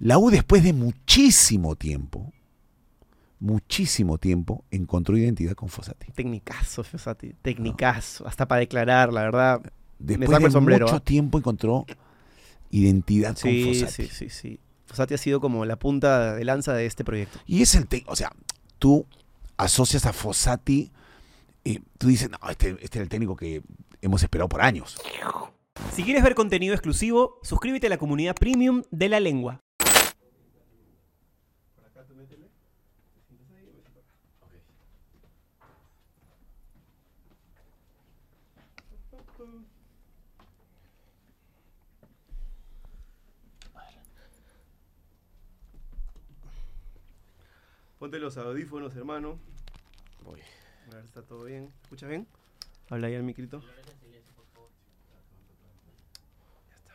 La U después de muchísimo tiempo, muchísimo tiempo, encontró identidad con Fossati. Tecnicazo, Fossati. Tecnicazo. Hasta para declarar, la verdad. Después saco de el sombrero, mucho tiempo encontró identidad Sí, con Fossati. sí, sí, sí. Fossati ha sido como la punta de lanza de este proyecto. Y es el te- o sea, tú asocias a Fossati, eh, tú dices, no, este, este es el técnico que hemos esperado por años. Si quieres ver contenido exclusivo, suscríbete a la comunidad premium de la lengua. Ponte los audífonos, hermano. Voy. A ver, está todo bien. ¿Escuchas bien? Habla ahí al micrito. Ya está.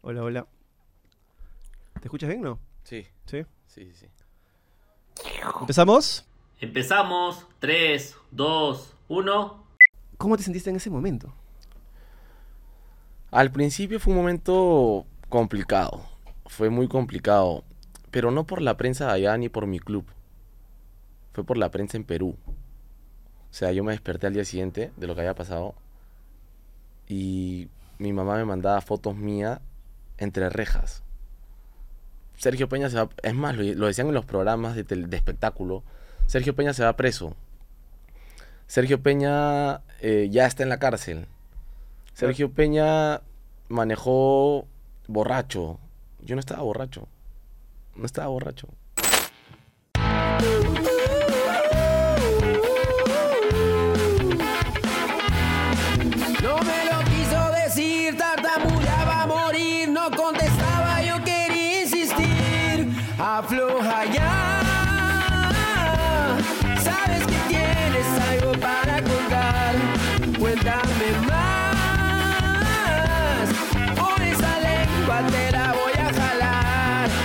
Hola, hola. ¿Te escuchas bien, no? Sí, Sí. sí, sí, sí. ¿Empezamos? Empezamos. 3, 2, 1. ¿Cómo te sentiste en ese momento? Al principio fue un momento complicado. Fue muy complicado. Pero no por la prensa de allá ni por mi club. Fue por la prensa en Perú. O sea, yo me desperté al día siguiente de lo que había pasado. Y mi mamá me mandaba fotos mías entre rejas. Sergio Peña se va. Es más, lo, lo decían en los programas de, tel- de espectáculo. Sergio Peña se va preso. Sergio Peña eh, ya está en la cárcel. Sergio Peña manejó borracho. Yo no estaba borracho. No estaba borracho.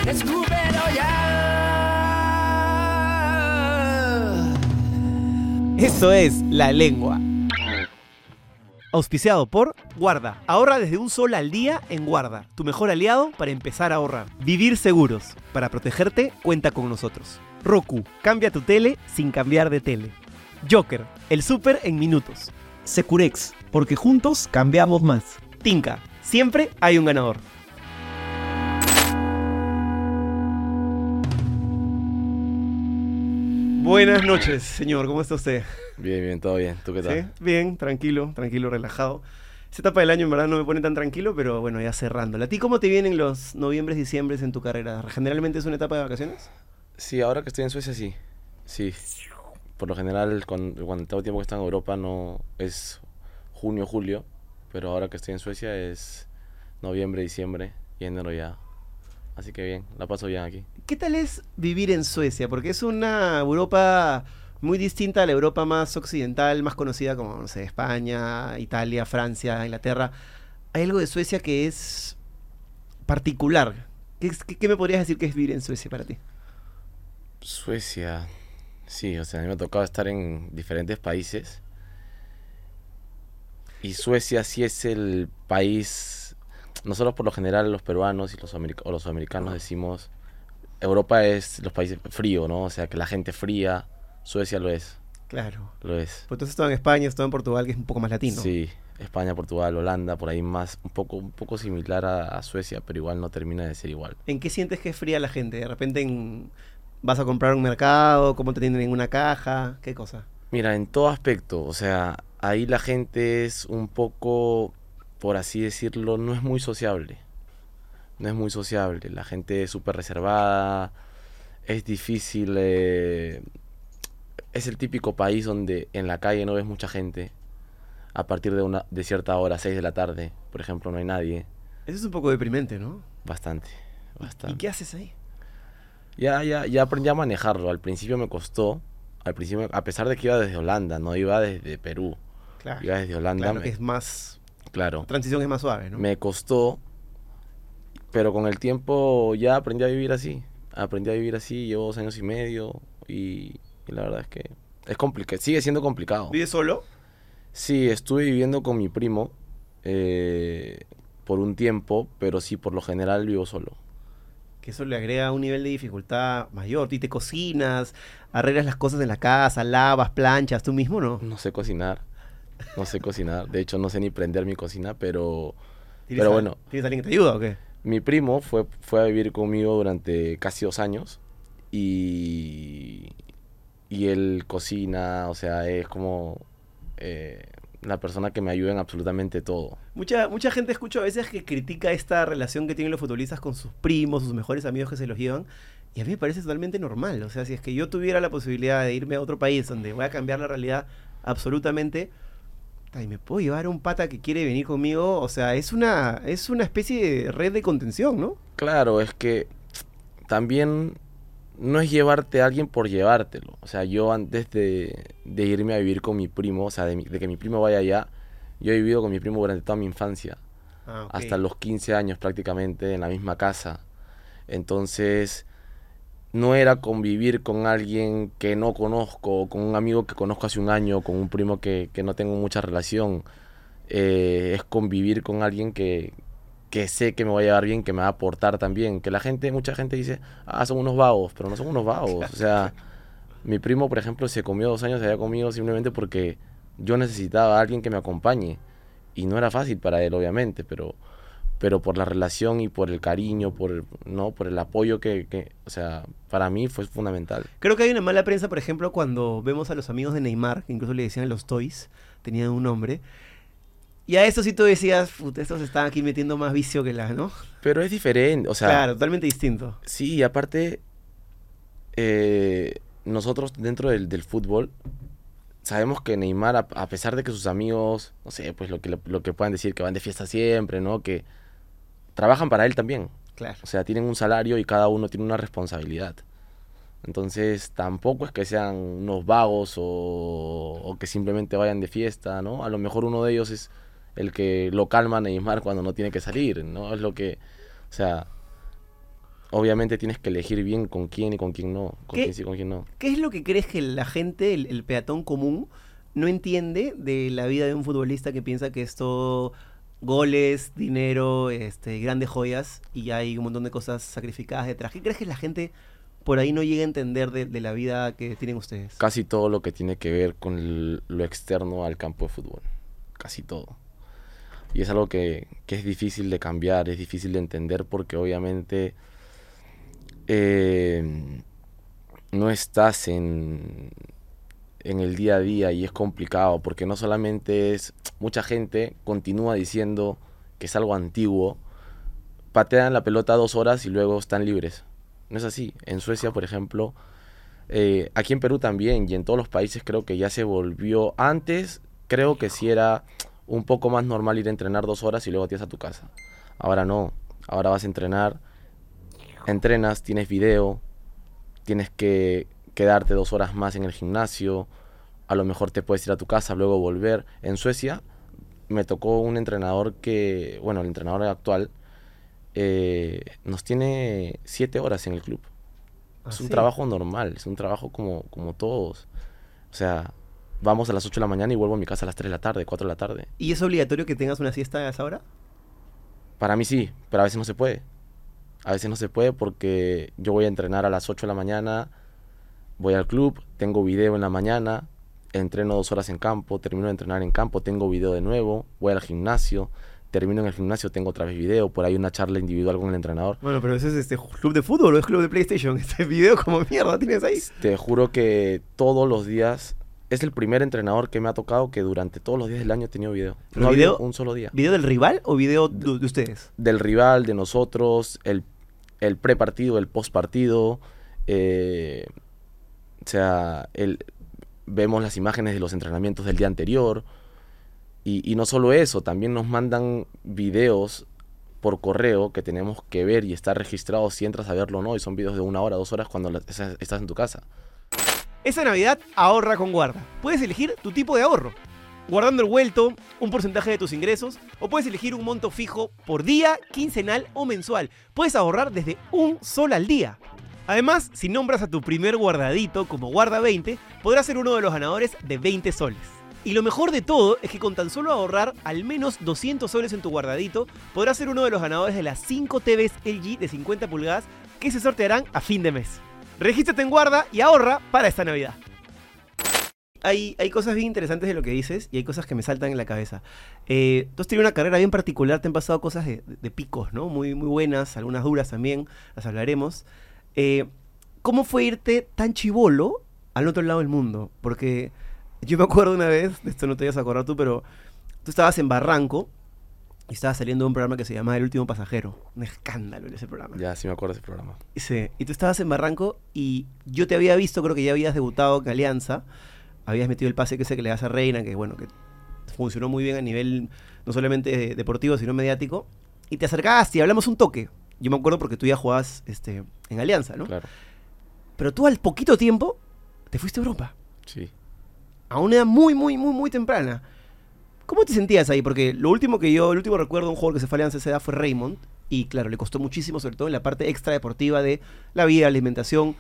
Escúpelo ya. Eso es La Lengua. Auspiciado por Guarda. Ahorra desde un sol al día en Guarda, tu mejor aliado para empezar a ahorrar. Vivir seguros. Para protegerte, cuenta con nosotros. Roku, cambia tu tele sin cambiar de tele. Joker, el súper en minutos. Securex, porque juntos cambiamos más. Tinka, siempre hay un ganador. Buenas noches, señor. ¿Cómo está usted? Bien, bien, todo bien. ¿Tú qué tal? ¿Sí? Bien, tranquilo, tranquilo, relajado. Esta etapa del año en verdad no me pone tan tranquilo, pero bueno, ya cerrándola. ¿A ti cómo te vienen los noviembres, diciembres en tu carrera? ¿Generalmente es una etapa de vacaciones? Sí, ahora que estoy en Suecia, sí. Sí. Por lo general, cuando, cuando todo el tiempo que está en Europa no es junio, julio. Pero ahora que estoy en Suecia es noviembre, diciembre y enero ya. Así que bien, la paso bien aquí. ¿Qué tal es vivir en Suecia? Porque es una Europa muy distinta a la Europa más occidental, más conocida como, no sé, España, Italia, Francia, Inglaterra. Hay algo de Suecia que es particular. ¿Qué, es- qué- qué me podrías decir que es vivir en Suecia para ti? Suecia, sí, o sea, a mí me ha tocado estar en diferentes países. Y Suecia sí es el país, nosotros por lo general los peruanos y los, o los americanos decimos, Europa es los países frío, ¿no? O sea, que la gente fría, Suecia lo es, Claro. lo es. Pues tú has estado en España, has estado en Portugal, que es un poco más latino. Sí, España, Portugal, Holanda, por ahí más, un poco, un poco similar a, a Suecia, pero igual no termina de ser igual. ¿En qué sientes que es fría la gente? De repente en- vas a comprar un mercado, cómo te tienen en una caja, qué cosa. Mira, en todo aspecto, o sea, ahí la gente es un poco, por así decirlo, no es muy sociable. No es muy sociable. La gente es súper reservada. Es difícil. eh, es el típico país donde en la calle no ves mucha gente. A partir de una de cierta hora, 6 de la tarde, por ejemplo, no hay nadie. Eso es un poco deprimente, ¿no? Bastante, bastante. ¿Y qué haces ahí? Ya, ya, ya aprendí a manejarlo. Al principio me costó. Al principio, a pesar de que iba desde Holanda, no iba desde Perú. Claro. Iba desde Holanda. Claro me- que es más. Claro. Transición es más suave, ¿no? Me costó. Pero con el tiempo ya aprendí a vivir así. Aprendí a vivir así, llevo dos años y medio. Y, y la verdad es que es complicado. Sigue siendo complicado. ¿Vives solo? Sí, estuve viviendo con mi primo eh, por un tiempo, pero sí, por lo general vivo solo. Que eso le agrega un nivel de dificultad mayor. Tú te cocinas, arreglas las cosas en la casa, lavas, planchas, tú mismo, ¿no? No sé cocinar, no sé cocinar. De hecho, no sé ni prender mi cocina, pero ¿Tienes pero a- bueno. ¿Tienes alguien que te ayuda o qué? mi primo fue, fue a vivir conmigo durante casi dos años y, y él cocina, o sea, es como eh, la persona que me ayuda en absolutamente todo. Mucha, mucha gente escucho a veces que critica esta relación que tienen los futbolistas con sus primos, sus mejores amigos que se los llevan. Y a mí me parece totalmente normal. O sea, si es que yo tuviera la posibilidad de irme a otro país donde voy a cambiar la realidad absolutamente, y me puedo llevar a un pata que quiere venir conmigo. O sea, es una, es una especie de red de contención, ¿no? Claro, es que también no es llevarte a alguien por llevártelo. O sea, yo antes de, de irme a vivir con mi primo, o sea, de, mi- de que mi primo vaya allá, yo he vivido con mi primo durante toda mi infancia. Ah, hasta los 15 años prácticamente en la misma casa. Entonces, no era convivir con alguien que no conozco, con un amigo que conozco hace un año, con un primo que, que no tengo mucha relación. Eh, es convivir con alguien que, que sé que me va a llevar bien, que me va a aportar también. Que la gente, mucha gente dice, ah, son unos vagos, pero no son unos vagos. O sea, mi primo, por ejemplo, se comió dos años allá conmigo simplemente porque yo necesitaba a alguien que me acompañe. Y no era fácil para él, obviamente, pero, pero por la relación y por el cariño, por el, ¿no? por el apoyo que, que, o sea, para mí fue fundamental. Creo que hay una mala prensa, por ejemplo, cuando vemos a los amigos de Neymar, que incluso le decían los Toys, tenían un nombre. Y a eso sí tú decías, puta, estos están aquí metiendo más vicio que la, ¿no? Pero es diferente, o sea, claro, totalmente distinto. sí, y aparte, eh, nosotros dentro del, del fútbol sabemos que Neymar, a, a pesar de que sus amigos, no sé, pues lo que, lo que puedan decir, que van de fiesta siempre, ¿no? Que trabajan para él también. Claro. O sea, tienen un salario y cada uno tiene una responsabilidad. Entonces, tampoco es que sean unos vagos o, o que simplemente vayan de fiesta, ¿no? A lo mejor uno de ellos es el que lo calma a Neymar cuando no tiene que salir, ¿no? Es lo que, o sea, obviamente tienes que elegir bien con quién y con quién no, con ¿Qué? quién sí y con quién no. ¿Qué es lo que crees que la gente, el, el peatón común, no entiende de la vida de un futbolista que piensa que es todo goles, dinero, este, grandes joyas y hay un montón de cosas sacrificadas detrás? ¿Qué crees que la gente por ahí no llega a entender de, la vida que tienen ustedes? Casi todo lo que tiene que ver con lo externo al campo de fútbol. Casi todo. Y es algo que, que es difícil de cambiar, es difícil de entender porque obviamente eh, no estás en, en el día a día y es complicado porque no solamente es, mucha gente continúa diciendo que es algo antiguo, patean la pelota dos horas y luego están libres. No es así. En Suecia, por ejemplo, eh, aquí en Perú también y en todos los países creo que ya se volvió. Antes creo que sí era un poco más normal ir a entrenar dos horas y luego te vas a tu casa. Ahora no. Ahora vas a entrenar, entrenas, tienes video, tienes que quedarte dos horas más en el gimnasio. A lo mejor te puedes ir a tu casa, luego volver. En Suecia me tocó un entrenador que, bueno, el entrenador actual eh, nos tiene siete horas en el club. Es un ¿Ah, sí? trabajo normal, es un trabajo como, como todos. O sea, vamos a las 8 de la mañana y vuelvo a mi casa a las 3 de la tarde, 4 de la tarde. ¿Y es obligatorio que tengas una siesta a esa hora? Para mí sí, pero a veces no se puede. A veces no se puede porque yo voy a entrenar a las 8 de la mañana, voy al club, tengo video en la mañana, entreno dos horas en campo, termino de entrenar en campo, tengo video de nuevo, voy al gimnasio, termino en el gimnasio, tengo otra vez video, por ahí una charla individual con el entrenador. Bueno, pero ese es este club de fútbol o es club de PlayStation. Este video como mierda tienes ahí. Te juro que todos los días es el primer entrenador que me ha tocado que durante todos los días del año he tenido video. ¿Pero No ha habido video? un solo día. ¿Video del rival o video de, de ustedes? Del rival, de nosotros, el, el pre-partido, el post-partido. eh, o sea, el, vemos las imágenes de los entrenamientos del día anterior. Y, no solo eso, también nos mandan videos por correo que tenemos que ver y estar registrados si entras a verlo o no. Y son videos de una hora, dos horas cuando estás estás en tu casa. Esa Navidad ahorra con Guarda. Puedes elegir tu tipo de ahorro. Guardando el vuelto, un porcentaje de tus ingresos, o puedes elegir un monto fijo por día, quincenal o mensual. Puedes ahorrar desde un sol al día. Además, si nombras a tu primer guardadito como Guarda 20, podrás ser uno de los ganadores de 20 soles. Y lo mejor de todo es que con tan solo ahorrar al menos 200 soles en tu guardadito, podrás ser uno de los ganadores de las 5 TVs LG de 50 pulgadas que se sortearán a fin de mes. Regístrate en Guarda y ahorra para esta Navidad. Hay, cosas bien interesantes de lo que dices y hay cosas que me saltan en la cabeza. Eh, tú has tenido una carrera bien particular, te han pasado cosas de, picos, ¿no? Muy buenas, algunas duras también, las hablaremos. Eh, ¿Cómo fue irte tan chivolo al otro lado del mundo? Porque yo me acuerdo una vez, de esto no te vas a acordar tú, pero tú estabas en Barranco y estabas saliendo de un programa que se llamaba El Último Pasajero. Un escándalo en ese programa. Ya, sí me acuerdo de ese programa. Sí, y tú estabas en Barranco y yo te había visto, creo que ya habías debutado en Alianza, habías metido el pase que sé que le das a Reina, que bueno, que funcionó muy bien a nivel no solamente deportivo, sino mediático, y te acercaste y hablamos un toque. Yo me acuerdo porque tú ya jugabas este, en Alianza, ¿no? Claro. Pero tú al poquito tiempo te fuiste a Europa, Sí. a una edad muy, muy, muy, muy temprana. ¿Cómo te sentías ahí? Porque lo último que yo, el último recuerdo de un jugador que se fue a Alianza esa edad fue Raymond, y claro, le costó muchísimo, sobre todo en la parte extra deportiva de la vida, la alimentación.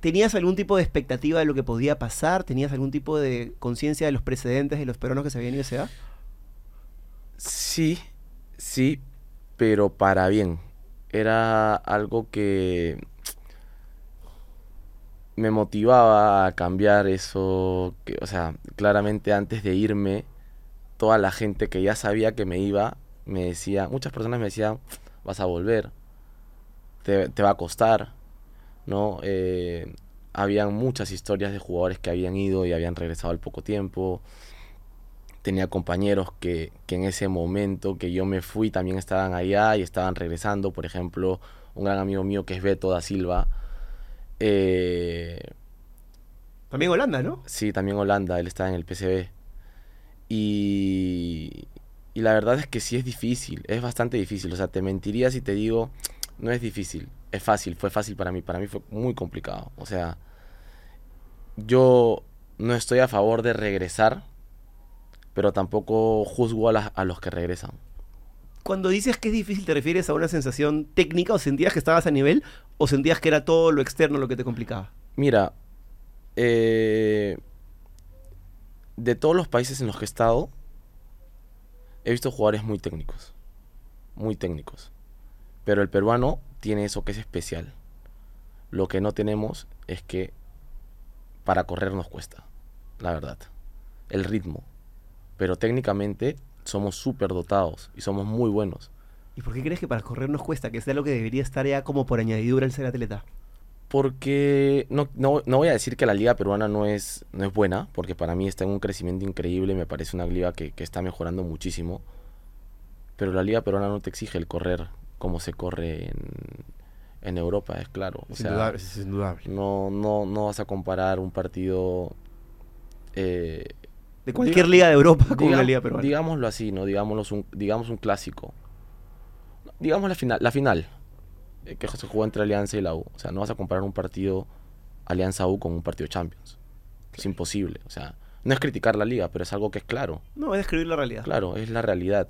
¿Tenías algún tipo de expectativa de lo que podía pasar? ¿Tenías algún tipo de conciencia de los precedentes de los peruanos que se habían ido a esa edad? Sí, sí, pero para bien. Era algo que me motivaba a cambiar eso, que, o sea, claramente antes de irme, toda la gente que ya sabía que me iba, me decía, muchas personas me decían, vas a volver, te, va a costar, ¿no? Eh, habían muchas historias de jugadores que habían ido y habían regresado al poco tiempo. Tenía compañeros que, que en ese momento que yo me fui también estaban allá y estaban regresando. Por ejemplo, un gran amigo mío que es Beto da Silva. Eh, También Holanda, ¿no? Sí, también Holanda, él está en el PCB. Y, y la verdad es que sí es difícil, es bastante difícil. O sea, te mentiría si te digo, no es difícil, es fácil, fue fácil para mí, para mí fue muy complicado. O sea, yo no estoy a favor de regresar, pero tampoco juzgo a, las- a los que regresan. Cuando dices que es difícil, ¿te refieres a una sensación técnica o sentías que estabas a nivel o sentías que era todo lo externo lo que te complicaba? Mira, eh, de todos los países en los que he estado, he visto jugadores muy técnicos. Muy técnicos. Pero el peruano tiene eso que es especial. Lo que no tenemos es que para correr nos cuesta, la verdad. El ritmo. Pero técnicamente somos súper dotados y somos muy buenos. ¿Y por qué crees que para correr nos cuesta? Que es algo que debería estar ya como por añadidura el ser atleta. Porque no, no, no voy a decir que la liga peruana no es, no es buena, porque para mí está en un crecimiento increíble, me parece una liga que, que está mejorando muchísimo. Pero la liga peruana no te exige el correr como se corre en, en Europa, es claro. O Es sea, indudable, es indudable. no, no, no vas a comparar un partido... eh, De cualquier diga- liga de Europa con diga- una liga peruana. Digámoslo así, ¿no? Digámoslo un, digamos un clásico. Digamos la final, la final eh, que se jugó entre Alianza y la U. O sea, no vas a comparar un partido Alianza U con un partido Champions. Es imposible. O sea, no es criticar la liga, pero es algo que es claro. No, es describir la realidad. Claro, es la realidad.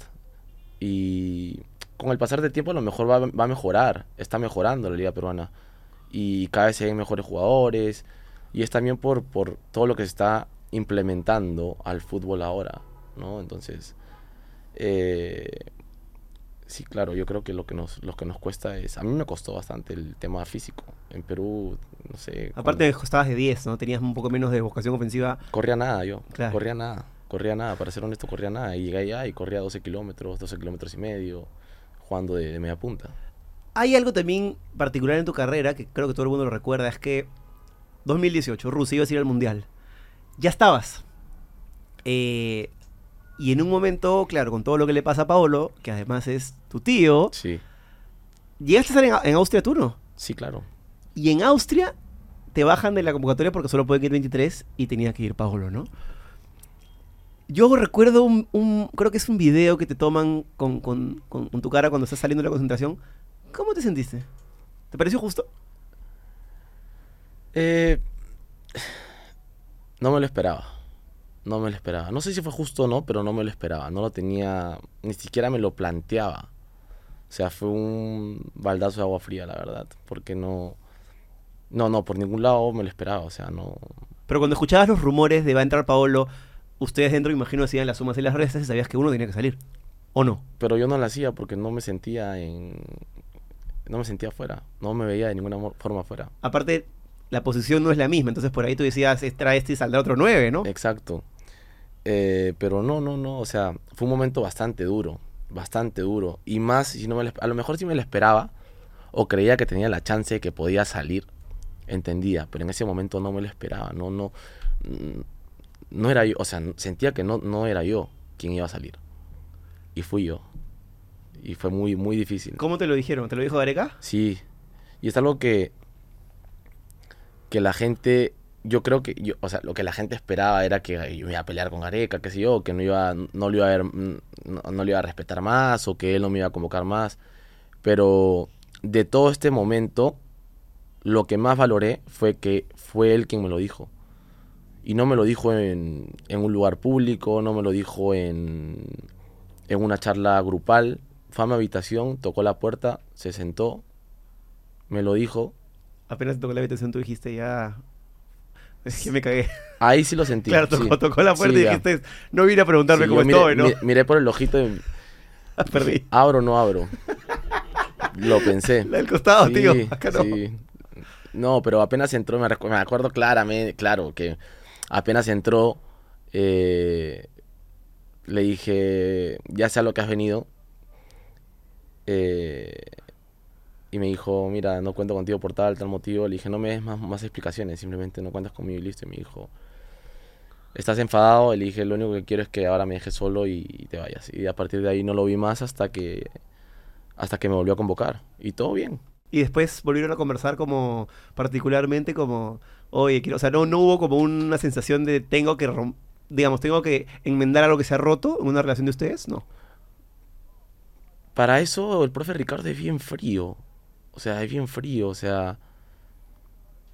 Y con el pasar del tiempo a lo mejor va, va a mejorar. Está mejorando la liga peruana. Y cada vez ven mejores jugadores. Y es también por, por todo lo que se está implementando al fútbol ahora. ¿no? Entonces, eh, sí, claro, yo creo que lo que, nos, lo que nos cuesta es... A mí me costó bastante el tema físico. En Perú, no sé... Aparte estabas de 10, ¿no? Tenías un poco menos de vocación ofensiva. Corría nada yo. Claro. Corría nada. Corría nada. Para ser honesto, corría nada. Y llegué allá y corría 12 kilómetros, 12 kilómetros y medio, jugando de, de media punta. Hay algo también particular en tu carrera que creo que todo el mundo lo recuerda, es que 2018, Rusia, ibas a ir al Mundial. Ya estabas. Eh, y en un momento, claro, con todo lo que le pasa a Paolo, que además es tu tío, Sí, llegaste a estar en, en Austria tú, ¿no? sí, claro. Y en Austria te bajan de la convocatoria porque solo pueden ir 23 y tenía que ir Paolo, ¿no? Yo recuerdo un, un- creo que es un video que te toman con, con- con- con tu cara cuando estás saliendo de la concentración. ¿Cómo te sentiste? ¿Te pareció justo? Eh, no me lo esperaba. No me lo esperaba. No sé si fue justo o no, pero no me lo esperaba. No lo tenía, ni siquiera me lo planteaba. O sea, fue un baldazo de agua fría, la verdad. Porque no... No, no, por ningún lado me lo esperaba. O sea, no... Pero cuando escuchabas los rumores de va a entrar Paolo, ustedes dentro, imagino, hacían las sumas y las restas y sabías que uno tenía que salir. ¿O no? Pero yo no la hacía porque no me sentía en... No me sentía afuera. No me veía de ninguna forma afuera. Aparte, la posición no es la misma, entonces por ahí tú decías, extra este y saldrá otro 9, ¿no? Exacto. Eh, pero no, no, no. O sea, fue un momento bastante duro. Bastante duro. Y más, si no me lo a lo mejor si me lo esperaba o creía que tenía la chance de que podía salir, entendía. Pero en ese momento no me lo esperaba. No, no. mm, No era yo. O sea, sentía que no, no era yo quien iba a salir. Y fui yo. Y fue muy, muy difícil. ¿Cómo te lo dijeron? ¿Te lo dijo Gareca? Sí. Y es algo que. Que la gente. Yo creo que. Yo, o sea, lo que la gente esperaba era que yo me iba a pelear con Gareca, qué sé yo, que no iba, no lo iba a no, no iba a respetar más, o que él no me iba a convocar más. Pero de todo este momento, lo que más valoré fue que fue él quien me lo dijo. Y no me lo dijo en, en un lugar público, no me lo dijo en, en una charla grupal. Fue a mi habitación, tocó la puerta, se sentó, me lo dijo. Apenas te tocó la habitación, tú dijiste ya. Es que me cagué. Ahí sí lo sentí. claro, tocó, sí. tocó la puerta Sí, y ya. dijiste, no vine a preguntarme Sí, cómo miré, estoy, ¿no? mi- miré por el ojito y Perdí. abro o no abro. Lo pensé. La del costado, tío. Acá no. sí. No, pero apenas entró, me, me acuerdo claramente, claro, que apenas entró, eh, le dije, ya sea lo que has venido, eh, y me dijo, mira, no cuento contigo por tal, tal motivo. Le dije, no me des más, más explicaciones, simplemente no cuentas conmigo y listo. Y me dijo, ¿estás enfadado? Y le dije, lo único que quiero es que ahora me dejes solo y, y te vayas. Y a partir de ahí no lo vi más hasta que, hasta que me volvió a convocar. Y todo bien. Y después volvieron a conversar como, particularmente como, oye, quiero, o sea, no, no hubo como una sensación de tengo que, digamos, tengo que enmendar algo que se ha roto en una relación de ustedes, no. Para eso el profe Ricardo es bien frío. O sea, es bien frío. O sea,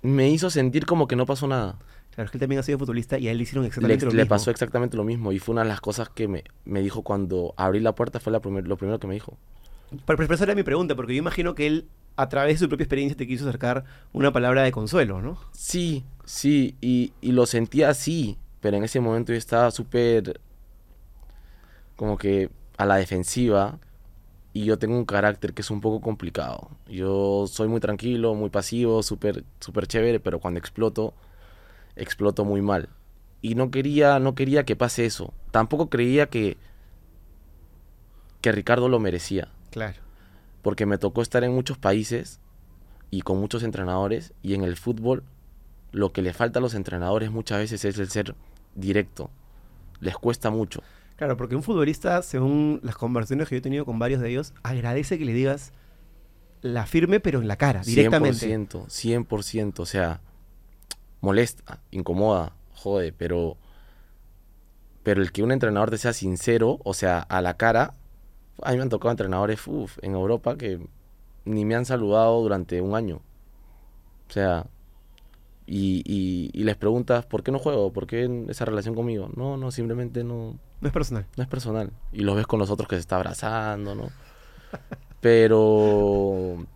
me hizo sentir como que no pasó nada. Claro, es que él también ha sido futbolista y a él le hicieron Le, exactamente lo le mismo. pasó exactamente lo mismo. Y fue una de las cosas que me, me dijo cuando abrí la puerta. Fue la primer- lo primero que me dijo. Pero, pero esa era mi pregunta, porque yo imagino que él, a través de su propia experiencia, te quiso acercar una palabra de consuelo, ¿no? Sí, sí. Y, y lo sentía así. Pero en ese momento yo estaba súper... Como que a la defensiva. Y yo tengo un carácter que es un poco complicado. Yo soy muy tranquilo, muy pasivo, súper súper chévere, pero cuando exploto, exploto muy mal. Y no quería, no quería que pase eso. Tampoco creía que, que Ricardo lo merecía. Claro. Porque me tocó estar en muchos países y con muchos entrenadores. Y en el fútbol, lo que le falta a los entrenadores muchas veces es el ser directo. Les cuesta mucho. Claro, porque un futbolista, según las conversaciones que yo he tenido con varios de ellos, agradece que le digas la firme, pero en la cara, directamente. 100%, 100%, o sea, molesta, incomoda, jode, pero pero el que un entrenador te sea sincero, o sea, a la cara, a mí me han tocado entrenadores en Europa que ni me han saludado durante un año. O sea, y, y, y les preguntas, ¿por qué no juego? ¿Por qué esa relación conmigo? No, no, simplemente no, No es personal. no es personal. Y los ves con los otros que se está abrazando, ¿no? Pero.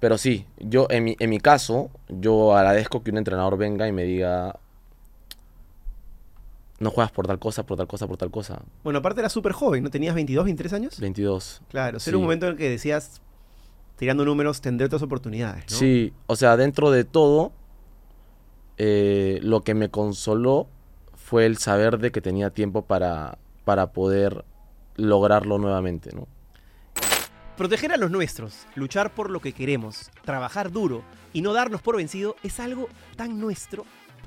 Pero sí, yo en mi, en mi caso, yo agradezco que un entrenador venga y me diga. No juegas por tal cosa, por tal cosa, por tal cosa. Bueno, aparte era súper joven, ¿no? ¿Tenías 22, 23 años? 22. Claro, Sí. era un momento en el que decías, tirando números, tendré otras oportunidades, ¿no? Sí, o sea, dentro de todo, eh, lo que me consoló fue el saber de que tenía tiempo para, para poder lograrlo nuevamente. Proteger a los nuestros, luchar por lo que queremos, trabajar duro y no darnos por vencido es algo tan nuestro.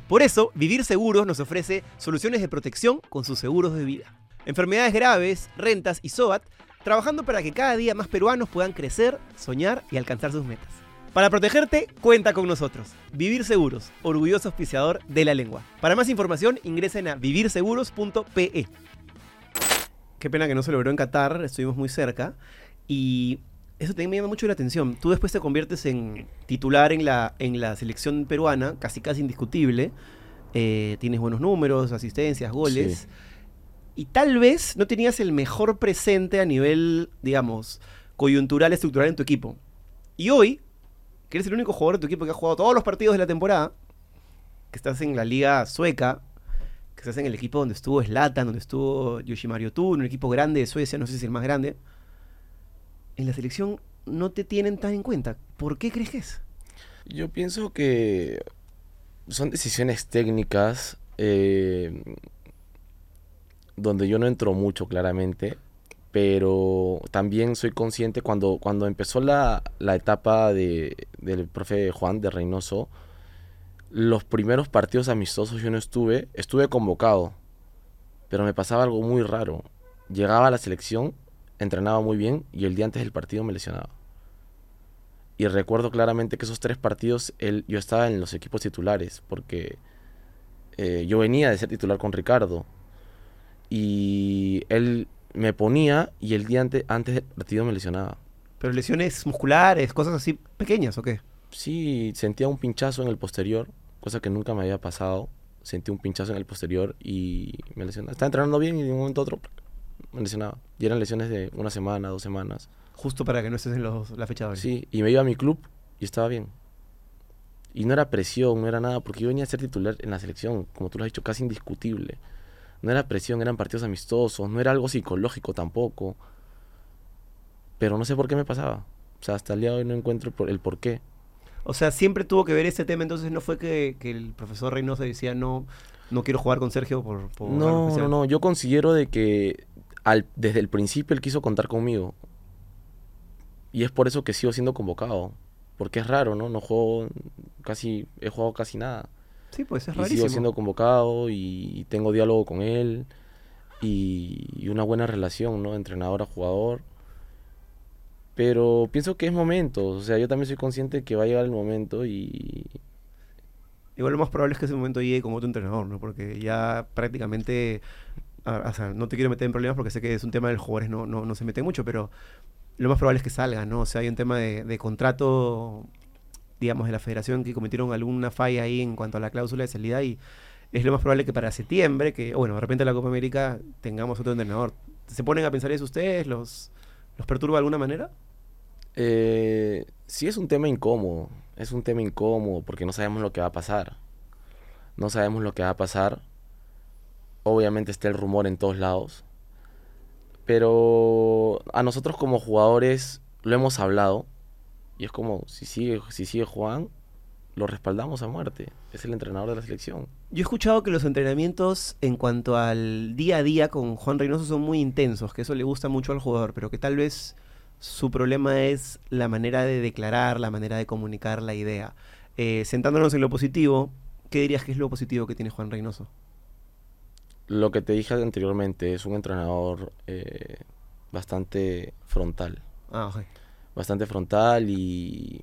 Por eso, Vivir Seguros nos ofrece soluciones de protección con sus seguros de vida. Enfermedades graves, rentas y SOAT, trabajando para que cada día más peruanos puedan crecer, soñar y alcanzar sus metas. Para protegerte, cuenta con nosotros. Vivir Seguros, orgulloso auspiciador de la lengua. Para más información, ingresen a vivirseguros.pe. Qué pena que no se logró en Qatar, estuvimos muy cerca. Y eso también me llama mucho la atención. Tú después te conviertes en titular en la, en la selección peruana, casi casi indiscutible. Eh, tienes buenos números, asistencias, goles. Sí. Y tal vez no tenías el mejor presente a nivel, digamos, coyuntural, estructural en tu equipo. Y hoy, que eres el único jugador de tu equipo que ha jugado todos los partidos de la temporada, que estás en la liga sueca, que estás en el equipo donde estuvo Zlatan, donde estuvo Yoshimaru Tun, un equipo grande de Suecia, no sé si es el más grande. En la selección no te tienen tan en cuenta. ¿Por qué crees que es? Yo pienso que son decisiones técnicas eh, donde yo no entro mucho claramente, pero también soy consciente cuando, cuando empezó la, la etapa de, del profe Juan de Reynoso, los primeros partidos amistosos yo no estuve, estuve convocado, pero me pasaba algo muy raro. Llegaba a la selección, entrenaba muy bien y el día antes del partido me lesionaba. Y recuerdo claramente que esos tres partidos él, yo estaba en los equipos titulares, porque eh, yo venía de ser titular con Ricardo. Y él me ponía y el día ante- antes del partido me lesionaba. ¿Pero lesiones musculares, cosas así pequeñas o qué? Sí, sentía un pinchazo en el posterior, cosa que nunca me había pasado. Sentí un pinchazo en el posterior y me lesionaba. Estaba entrenando bien y de un momento a otro me lesionaba. Y eran lesiones de una semana, dos semanas. Justo para que no estés en los- la fecha doble. Sí, y me iba a mi club y estaba bien. Y no era presión, no era nada, porque yo venía a ser titular en la selección, como tú lo has dicho, casi indiscutible. No era presión, eran partidos amistosos, no era algo psicológico tampoco. Pero no sé por qué me pasaba. O sea, hasta el día de hoy no encuentro el por, qué. O sea, siempre tuvo que ver ese tema, entonces no fue que, que el profesor Reynoso decía no, no quiero jugar con Sergio por, por No, no, especial". no, yo considero de que al, desde el principio él quiso contar conmigo. Y es por eso que sigo siendo convocado. Porque es raro, ¿no? No juego casi, he jugado casi nada. Sí, pues es y sigo rarísimo. siendo convocado y tengo diálogo con él y, y una buena relación, ¿no? Entrenador a jugador. Pero pienso que es momento, o sea, yo también soy consciente que va a llegar el momento y Igual lo más probable es que ese momento llegue con otro entrenador, ¿no? Porque ya prácticamente, a- o sea, no te quiero meter en problemas porque sé que es un tema de los jugadores, no, no, no se mete mucho, pero lo más probable es que salga, ¿no? O sea, hay un tema de, de contrato, digamos, de la federación que cometieron alguna falla ahí en cuanto a la cláusula de salida y es lo más probable que para septiembre, que, bueno, de repente en la Copa América tengamos otro entrenador. ¿Se ponen a pensar eso ustedes? ¿Los, los perturba de alguna manera? Eh, sí es un tema incómodo, es un tema incómodo porque no sabemos lo que va a pasar. No sabemos lo que va a pasar. Obviamente está el rumor en todos lados. Pero a nosotros como jugadores lo hemos hablado. Y es como, si sigue, si sigue Juan, lo respaldamos a muerte. Es el entrenador de la selección. Yo he escuchado que los entrenamientos en cuanto al día a día con Juan Reynoso son muy intensos, que eso le gusta mucho al jugador, pero que tal vez su problema es la manera de declarar, la manera de comunicar la idea. Eh, sentándonos en lo positivo, ¿qué dirías que es lo positivo que tiene Juan Reynoso? Lo que te dije anteriormente, es un entrenador eh, bastante frontal. Ah, ok. Bastante frontal y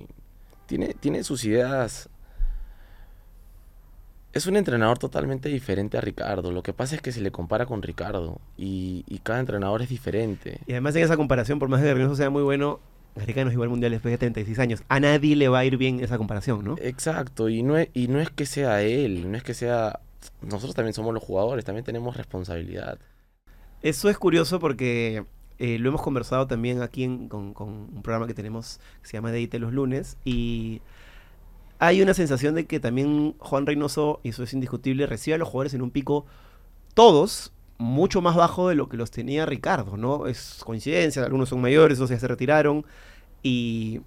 tiene, tiene sus ideas. Es un entrenador totalmente diferente a Ricardo. Lo que pasa es que se le compara con Ricardo y, y cada entrenador es diferente. Y además en esa comparación, por más que Reynoso sea muy bueno, Gareca no es igual mundial después de 36 años. A nadie le va a ir bien esa comparación, ¿no? Exacto, y no es, y no es que sea él, no es que sea... Nosotros también somos los jugadores, también tenemos responsabilidad. Eso es curioso porque eh, lo hemos conversado también aquí con, un programa que tenemos que se llama Deite los lunes y hay una sensación de que también Juan Reynoso, y eso es indiscutible, recibe a los jugadores en un pico, todos, mucho más bajo de lo que los tenía Ricardo, ¿no? Es coincidencia, algunos son mayores, otros ya se retiraron y,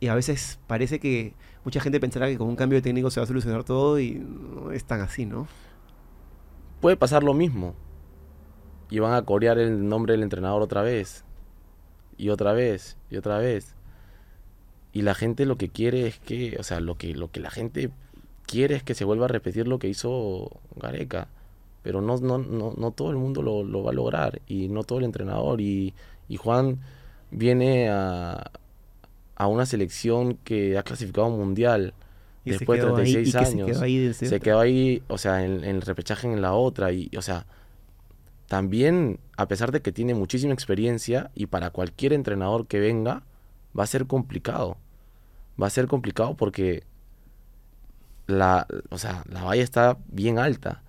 y a veces parece que mucha gente pensará que con un cambio de técnico se va a solucionar todo y no es tan así, ¿no? Puede pasar lo mismo. Y van a corear el nombre del entrenador otra vez. Y otra vez. Y otra vez. Y la gente lo que quiere es que, o sea, lo que, lo que la gente quiere es que se vuelva a repetir lo que hizo Gareca. Pero no, no, no, no todo el mundo lo, lo va a lograr. Y no todo el entrenador. Y, y Juan viene a, a una selección que ha clasificado mundial. Y después de quedó ahí- 36 y que años se quedó ahí se quedó ahí, o sea, en, en el repechaje en la otra. Y, o sea, también, a pesar de que tiene muchísima experiencia, y para cualquier entrenador que venga, va a ser complicado. Va a ser complicado porque la, o sea, la valla está bien alta.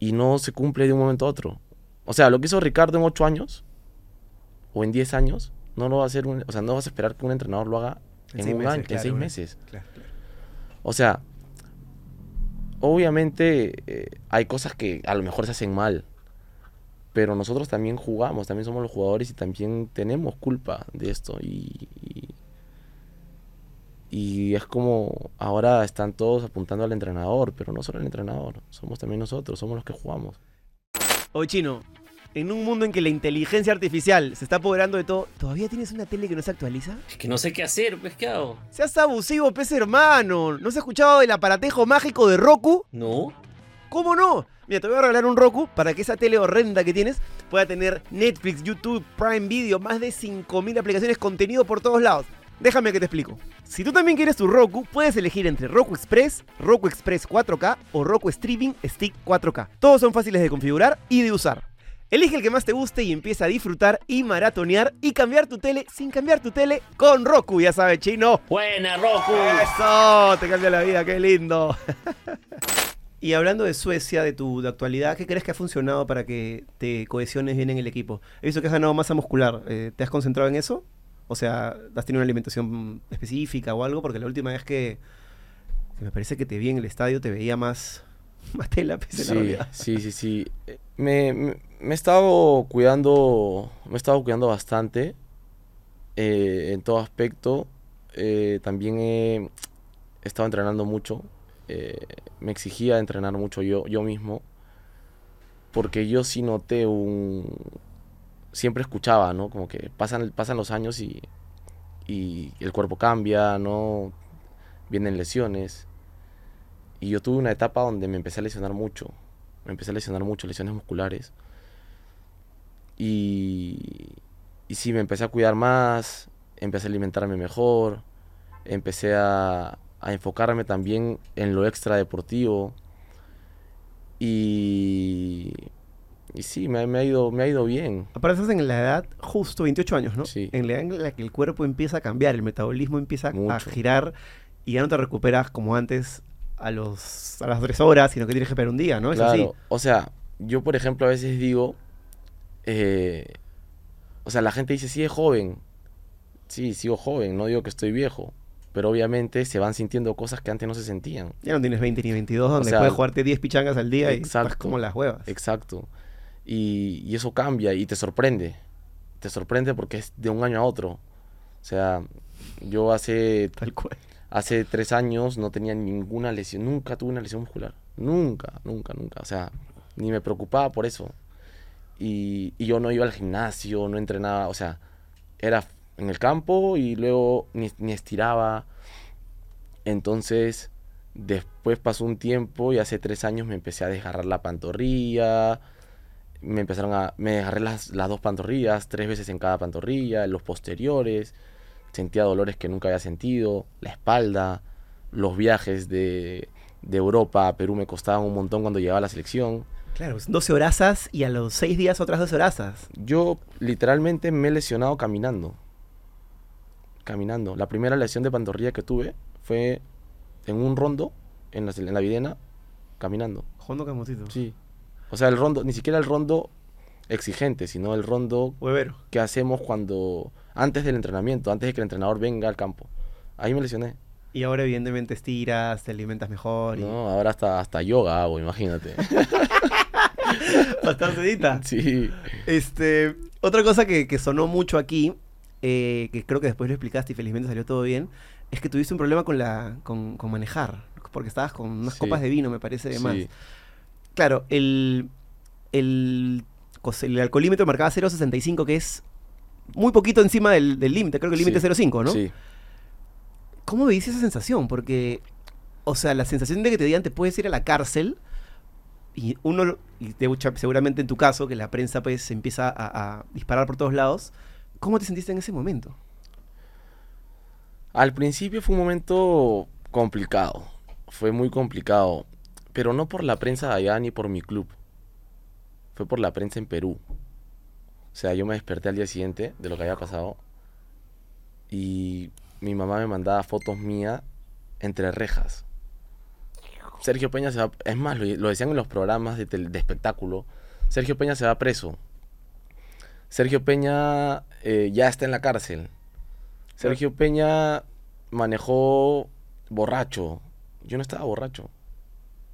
Y no se cumple de un momento a otro. O sea, lo que hizo Ricardo en 8 años, o en 10 años, no lo va a hacer un, o sea, no vas a esperar que un entrenador lo haga En un meses, año, en claro, seis bueno. meses. Claro, claro. O sea, obviamente eh, hay cosas que a lo mejor se hacen mal, pero nosotros también jugamos, también somos los jugadores y también tenemos culpa de esto. Y, y, y es como ahora están todos apuntando al entrenador, pero no solo el entrenador, somos también nosotros, somos los que jugamos. Oye, Chino, en un mundo en que la inteligencia artificial se está apoderando de todo, ¿todavía tienes una tele que no se actualiza? Es que no sé qué hacer, pues, ¿qué hago? Seas abusivo, pez hermano. ¿No se ha escuchado del aparatejo mágico de Roku? No. ¿Cómo no? Mira, te voy a regalar un Roku para que esa tele horrenda que tienes pueda tener Netflix, YouTube, Prime Video, más de 5.000 aplicaciones, contenido por todos lados. Déjame que te explico. Si tú también quieres tu Roku, puedes elegir entre Roku Express, Roku Express 4K o Roku Streaming Stick 4K. Todos son fáciles de configurar y de usar. Elige el que más te guste y empieza a disfrutar y maratonear y cambiar tu tele sin cambiar tu tele con Roku, ya sabes, chino. Buena, Roku. Eso, te cambia la vida, qué lindo. y hablando de Suecia, de tu de actualidad, ¿qué crees que ha funcionado para que te cohesiones bien en el equipo? He visto que has ganado masa muscular. eh, ¿Te has concentrado en eso? O sea, ¿has tenido una alimentación específica o algo? Porque la última vez que, que me parece que te vi en el estadio te veía más, más tela, la Sí, sí, sí, sí. Me, me, me he estado cuidando, me he estado cuidando bastante eh, en todo aspecto. Eh, también he estado entrenando mucho. Eh, me exigía entrenar mucho yo, yo mismo. Porque yo sí noté un... Siempre escuchaba, ¿no? Como que pasan, pasan los años y, y el cuerpo cambia, ¿no? Vienen lesiones. Y yo tuve una etapa donde me empecé a lesionar mucho. Me empecé a lesionar mucho, lesiones musculares. Y, y sí, me empecé a cuidar más, empecé a alimentarme mejor, empecé a, a enfocarme también en lo extra deportivo. Y, y sí, me, me ha ido, me ha ido bien. Aparte estás en la edad justo 28 años, ¿no? Sí. En la edad en la que el cuerpo empieza a cambiar, el metabolismo empieza a girar y ya no te recuperas como antes a los a las 3 horas, sino que tienes que esperar un día, ¿no? Es así. O sea, yo por ejemplo a veces digo, eh, o sea, la gente dice, sí es joven, sí, sigo joven, no digo que estoy viejo, pero obviamente se van sintiendo cosas que antes no se sentían. Ya no tienes 20 ni 22, donde sea, puedes jugarte 10 pichangas al día y estás exacto. como las huevas. Exacto. Y, y eso cambia y te sorprende, te sorprende porque es de un año a otro. O sea, yo hace Tal cual. Hace tres años no tenía ninguna lesión, nunca tuve una lesión muscular. Nunca, nunca, nunca. O sea, ni me preocupaba por eso. Y, y yo no iba al gimnasio, no entrenaba, o sea, era en el campo y luego ni, ni estiraba. Entonces, después pasó un tiempo y hace tres años me empecé a desgarrar la pantorrilla. Me empezaron a. Me desgarré las, las dos pantorrillas, tres veces en cada pantorrilla, en los posteriores sentía dolores que nunca había sentido, la espalda, los viajes de, de Europa a Perú me costaban un montón cuando llegaba a la selección. Claro, son 12 horazas y a los 6 días otras 12 horazas. Yo literalmente me he lesionado caminando. Caminando. La primera lesión de pantorrilla que tuve fue en un rondo, en la, en la videna, caminando. Jugando camotito. Sí. O sea, el rondo, ni siquiera el rondo exigente, sino el rondo Huevero. que hacemos cuando antes del entrenamiento, antes de que el entrenador venga al campo. Ahí me lesioné. Y ahora evidentemente estiras, te alimentas mejor. y- No, ahora hasta, hasta yoga hago, imagínate. Bastante sí. Este, otra cosa que, que sonó mucho aquí, eh, que creo que después lo explicaste y felizmente salió todo bien, es que tuviste un problema con la con, con manejar, porque estabas con unas Sí. copas de vino, me parece, de más. Sí. Claro, el, el, el alcoholímetro marcaba 0.65, que es muy poquito encima del del límite, creo que el límite Sí. es 0.5, ¿no? Sí. ¿Cómo viviste esa sensación? Porque, o sea, la sensación de que te digan te puedes ir a la cárcel y uno, y hecho, seguramente en tu caso, que la prensa pues empieza a, a disparar por todos lados, ¿cómo te sentiste en ese momento? Al principio fue un momento complicado. Fue muy complicado. Pero no por la prensa de allá ni por mi club. Fue por la prensa en Perú. O sea, yo me desperté al día siguiente de lo que había pasado. Y mi mamá me mandaba fotos mías entre rejas. Sergio Peña se va. Es más, lo, decían en los programas de, de espectáculo. Sergio Peña se va preso. Sergio Peña eh, ya está en la cárcel. Sergio Peña manejó borracho. Yo no estaba borracho.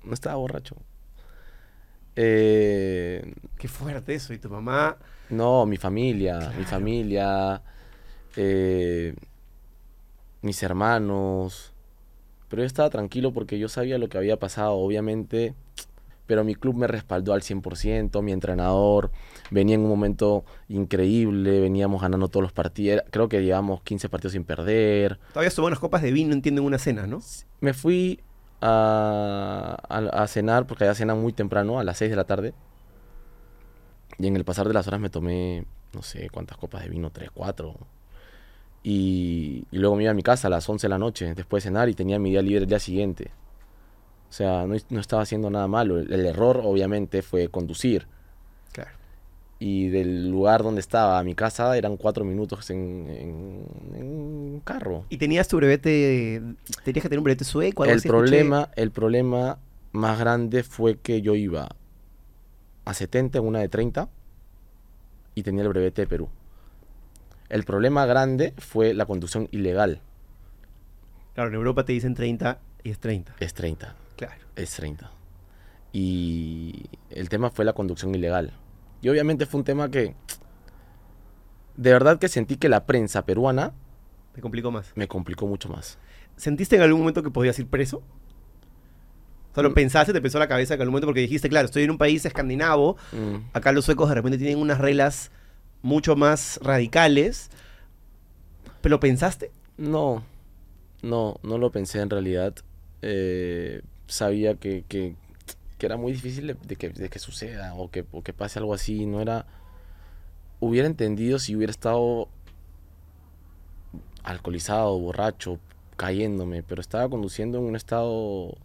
no estaba borracho. Eh, Qué fuerte eso. Y tu mamá. no, mi familia, mi familia, eh, mis hermanos. Pero yo estaba tranquilo porque yo sabía lo que había pasado, obviamente. Pero mi club me respaldó al 100%, mi entrenador venía en un momento increíble, veníamos ganando todos los partidos, creo que llevamos 15 partidos sin perder. Todavía tomó unas copas de vino, entiendo, en una cena, ¿no? Me fui a, a- a cenar, porque allá cenan muy temprano, a las 6 de la tarde. Y en el pasar de las horas me tomé, no sé cuántas copas de vino, 3, 4. Y, y luego me iba a mi casa a las 11 de la noche, después de cenar, y tenía mi día libre el día siguiente. O sea, no, no estaba haciendo nada malo. El, el error, obviamente, fue conducir. Claro. Y del lugar donde estaba a mi casa eran cuatro minutos en, en- en un carro. Y tenías tu brevete. Tenías que tener un brevete sueco, algo El así, escuché. problema, el problema más grande fue que yo iba a 70 en una de 30 y tenía el brevete de Perú. El problema grande fue la conducción ilegal. Claro, en Europa te dicen 30 y es 30. Es 30, Claro. es 30. Y el tema fue la conducción ilegal. Y obviamente fue un tema que de verdad que sentí que la prensa peruana Te complicó más. me complicó mucho más. ¿Sentiste en algún momento que podías ir preso? ¿Solo Mm. pensaste, te pensó la cabeza en algún momento porque dijiste, claro, estoy en un país escandinavo, Mm. acá los suecos de repente tienen unas reglas mucho más radicales, pero pensaste? No, no, no lo pensé en realidad. Eh, sabía que, que- que era muy difícil de, que, de que suceda o que, o que pase algo así. No era. Hubiera entendido si hubiera estado alcoholizado, borracho, cayéndome, pero estaba conduciendo en un estado.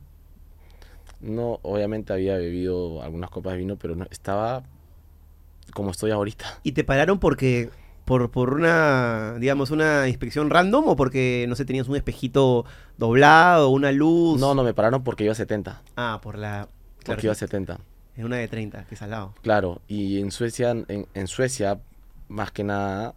No, obviamente había bebido algunas copas de vino, pero no, estaba como estoy ahorita. ¿Y te pararon porque por, por una, digamos, una inspección random o porque, no sé, tenías un espejito doblado, una luz? No, no, me pararon porque iba a 70. Ah, por la... Claro, Porque iba a 70. en una de 30, que es al lado. Claro, y en Suecia, en, en Suecia, más que nada,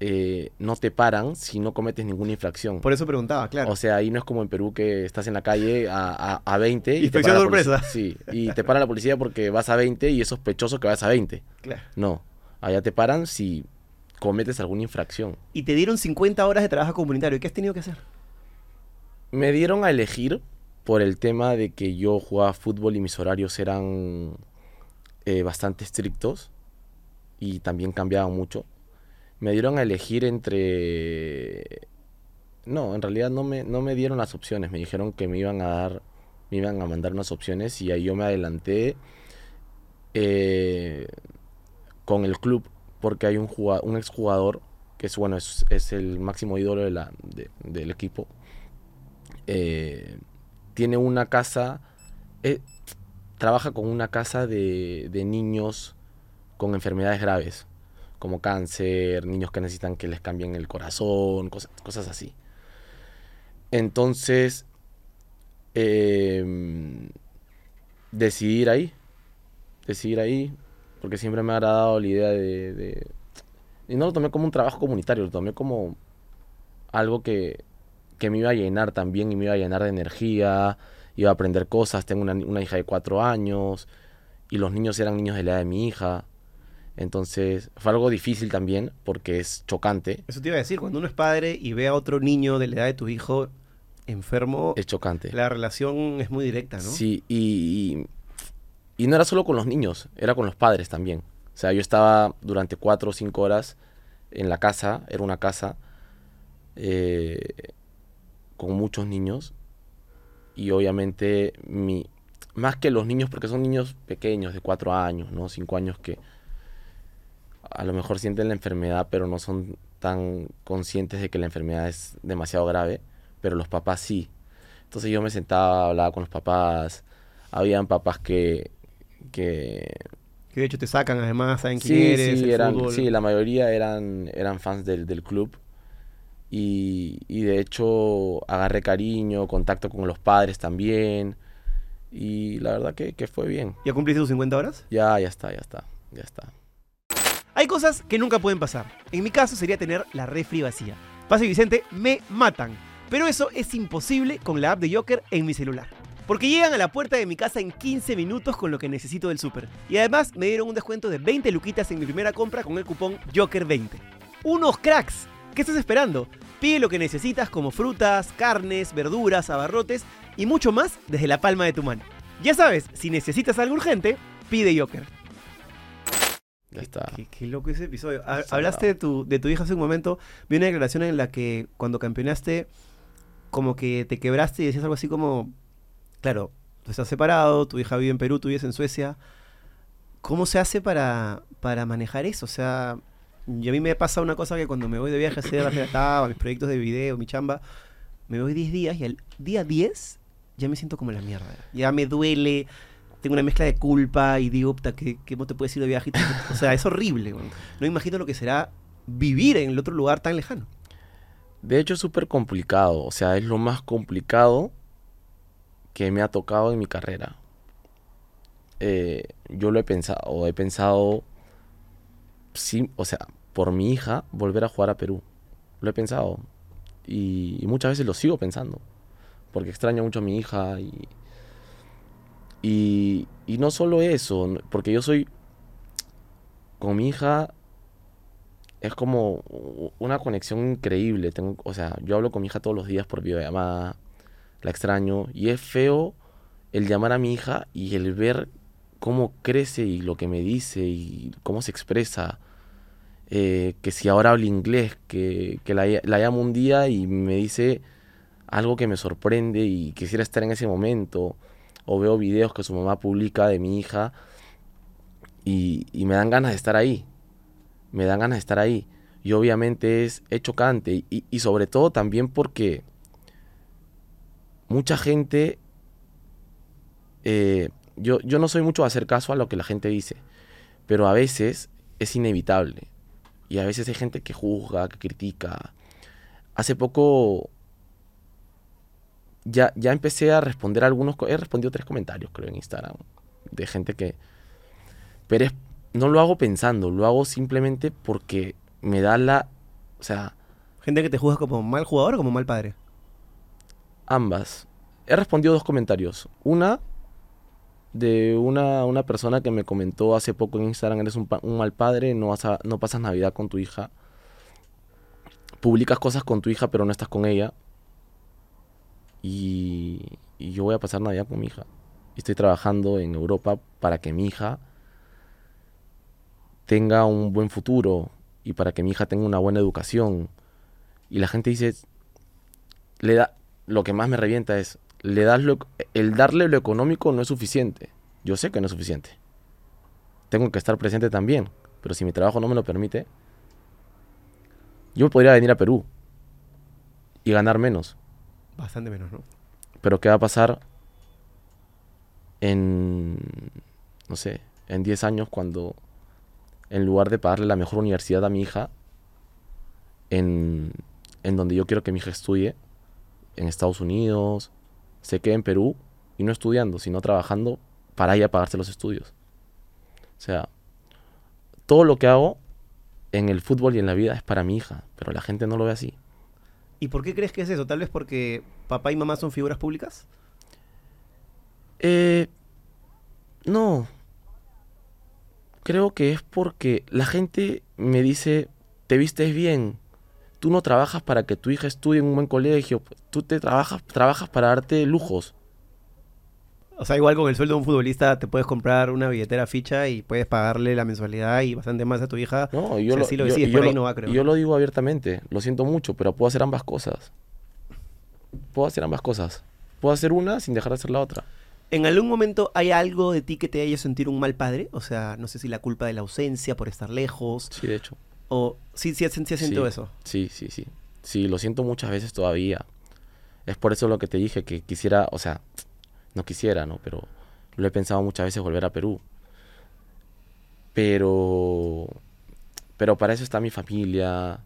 eh, no te paran si no cometes ninguna infracción. Por eso preguntaba, claro. O sea, ahí no es como en Perú que estás en la calle a, a, a 20 y te Inspección para sorpresa. Sí, y te para la policía porque vas a 20 y es sospechoso que vas a 20. Claro. No, allá te paran si cometes alguna infracción. Y te dieron 50 horas de trabajo comunitario. ¿Y qué has tenido que hacer? Me dieron a elegir por el tema de que yo jugaba fútbol y mis horarios eran eh, bastante estrictos y también cambiaban mucho. Me dieron a elegir entre... No, en realidad no me, no me dieron las opciones. Me dijeron que me iban a dar, me iban a mandar unas opciones y ahí yo me adelanté eh, con el club porque hay un, juga- un exjugador que es bueno es, es el máximo ídolo de la, de- del equipo. Eh, tiene una casa, eh, trabaja con una casa de, de niños con enfermedades graves, como cáncer, niños que necesitan que les cambien el corazón, cosas, cosas así. Entonces, em, decidí ir ahí, decidí ir ahí, porque siempre me ha agradado la idea de, de- Y no lo tomé como un trabajo comunitario, lo tomé como algo que, que me iba a llenar también y me iba a llenar de energía, iba a aprender cosas, tengo una, hija de cuatro años y los niños eran niños de la edad de mi hija. Entonces fue algo difícil también porque es chocante, Eso te iba a decir, cuando uno es padre y ve a otro niño de la edad de tu hijo enfermo, es chocante. la relación es muy directa, ¿no? Sí, y, y, y no era solo con los niños, era con los padres también. O sea, yo estaba durante cuatro o cinco horas en la casa, era una casa eh, con muchos niños y obviamente mi, más que los niños, porque son niños pequeños de cuatro años, ¿no? Cinco años que a lo mejor sienten la enfermedad, pero no son tan conscientes de que la enfermedad es demasiado grave, pero los papás sí. Entonces yo me sentaba, hablaba con los papás, habían papás que... que Que de hecho te sacan además, saben quién sí, eres, sí, el eran, fútbol. sí, la mayoría eran, eran fans del, del club. Y, y de hecho agarré cariño, contacto con los padres también. Y la verdad que, que fue bien. ¿Ya cumpliste tus 50 horas? Ya, ya está, ya está, ya está. Hay cosas que nunca pueden pasar. En mi caso sería tener la refri vacía. Pase y Vicente me matan. Pero eso es imposible con la app de Joker en mi celular. Porque llegan a la puerta de mi casa en 15 minutos con lo que necesito del súper. Y además me dieron un descuento de 20 luquitas en mi primera compra con el cupón Joker20. ¡Unos cracks! ¿Qué estás esperando? Pide lo que necesitas como frutas, carnes, verduras, abarrotes y mucho más desde la palma de tu mano. Ya sabes, si necesitas algo urgente, pide Joker. Ya está. Qué, qué loco ese episodio. Ha- Hablaste de tu, de tu hija hace un momento. Vi una declaración en la que cuando campeonaste, como que te quebraste y decías algo así como, claro, tú estás separado, tu hija vive en Perú, tú vives en Suecia. ¿Cómo se hace para, para manejar eso? O sea, y a mí me pasa una cosa que cuando me voy de viaje a hacer la Taba, mis proyectos de video, mi chamba, me voy 10 días y al día 10 ya me siento como la mierda. Ya me duele, tengo una mezcla de culpa y digo, ¿qué, qué te puedes ir de viaje? O sea, es horrible. weón. No imagino lo que será vivir en el otro lugar tan lejano. De hecho, es súper complicado. O sea, es lo más complicado que me ha tocado en mi carrera. Eh, yo lo he pensado, he pensado, sí, o sea, por mi hija, volver a jugar a Perú. Lo he pensado. Y, muchas veces lo sigo pensando. Porque extraño mucho a mi hija y, y, y no solo eso, porque yo soy, con mi hija, es como una conexión increíble. Tengo, o sea, yo hablo con mi hija todos los días por videollamada, la extraño, y es feo el llamar a mi hija y el ver cómo crece y lo que me dice y cómo se expresa. Eh, que si ahora habla inglés, que, que la, la llamo un día y me dice algo que me sorprende y quisiera estar en ese momento. O veo videos que su mamá publica de mi hija y, y me dan ganas de estar ahí me dan ganas de estar ahí. Y obviamente es, es chocante. Y, y sobre todo también porque mucha gente... eh, yo, yo no soy mucho de hacer caso a lo que la gente dice. Pero a veces es inevitable. Y a veces hay gente que juzga, que critica. Hace poco ya, ya empecé a responder algunos... co- He respondido tres comentarios, creo, en Instagram. De gente que... Pero es- no lo hago pensando, lo hago simplemente porque me da la... O sea, Gente que te juzga como mal jugador o como mal padre. Ambas. He respondido dos comentarios. Una de una, una persona que me comentó hace poco en Instagram, eres un, un mal padre, no, vas no pasas Navidad con tu hija. Publicas cosas con tu hija, pero no estás con ella. Y, y yo voy a pasar Navidad con mi hija. Estoy trabajando en Europa para que mi hija tenga un buen futuro y para que mi hija tenga una buena educación. Y la gente dice, le da, lo que más me revienta es, le das lo, el darle lo económico no es suficiente. Yo sé que no es suficiente. Tengo que estar presente también, pero si mi trabajo no me lo permite, yo podría venir a Perú y ganar menos. Bastante menos, ¿no? Pero ¿qué va a pasar en, no sé, en 10 años cuando en lugar de pagarle la mejor universidad a mi hija, en, en donde yo quiero que mi hija estudie, en Estados Unidos, se quede en Perú y no estudiando, sino trabajando para ella pagarse los estudios? O sea, todo lo que hago en el fútbol y en la vida es para mi hija, pero la gente no lo ve así. ¿Y por qué crees que es eso? ¿Tal vez porque papá y mamá son figuras públicas? Eh, no. Creo que es porque la gente me dice, te vistes bien. Tú no trabajas para que tu hija estudie en un buen colegio. Tú te trabajas, trabajas para darte lujos. O sea, igual con el sueldo de un futbolista te puedes comprar una billetera ficha y puedes pagarle la mensualidad y bastante más a tu hija. No, yo, lo, yo lo digo abiertamente. Lo siento mucho, pero puedo hacer ambas cosas. Puedo hacer ambas cosas. Puedo hacer una sin dejar de hacer la otra. ¿En algún momento hay algo de ti que te haya sentir un mal padre? O sea, no sé si la culpa de la ausencia por estar lejos. Sí, de hecho. O sí, sí, sí Sí. eso. Sí, sí, sí. Sí, lo siento muchas veces todavía. Es por eso lo que te dije, que quisiera, o sea, no quisiera, ¿no? Pero lo he pensado muchas veces volver a Perú. Pero, pero para eso está mi familia.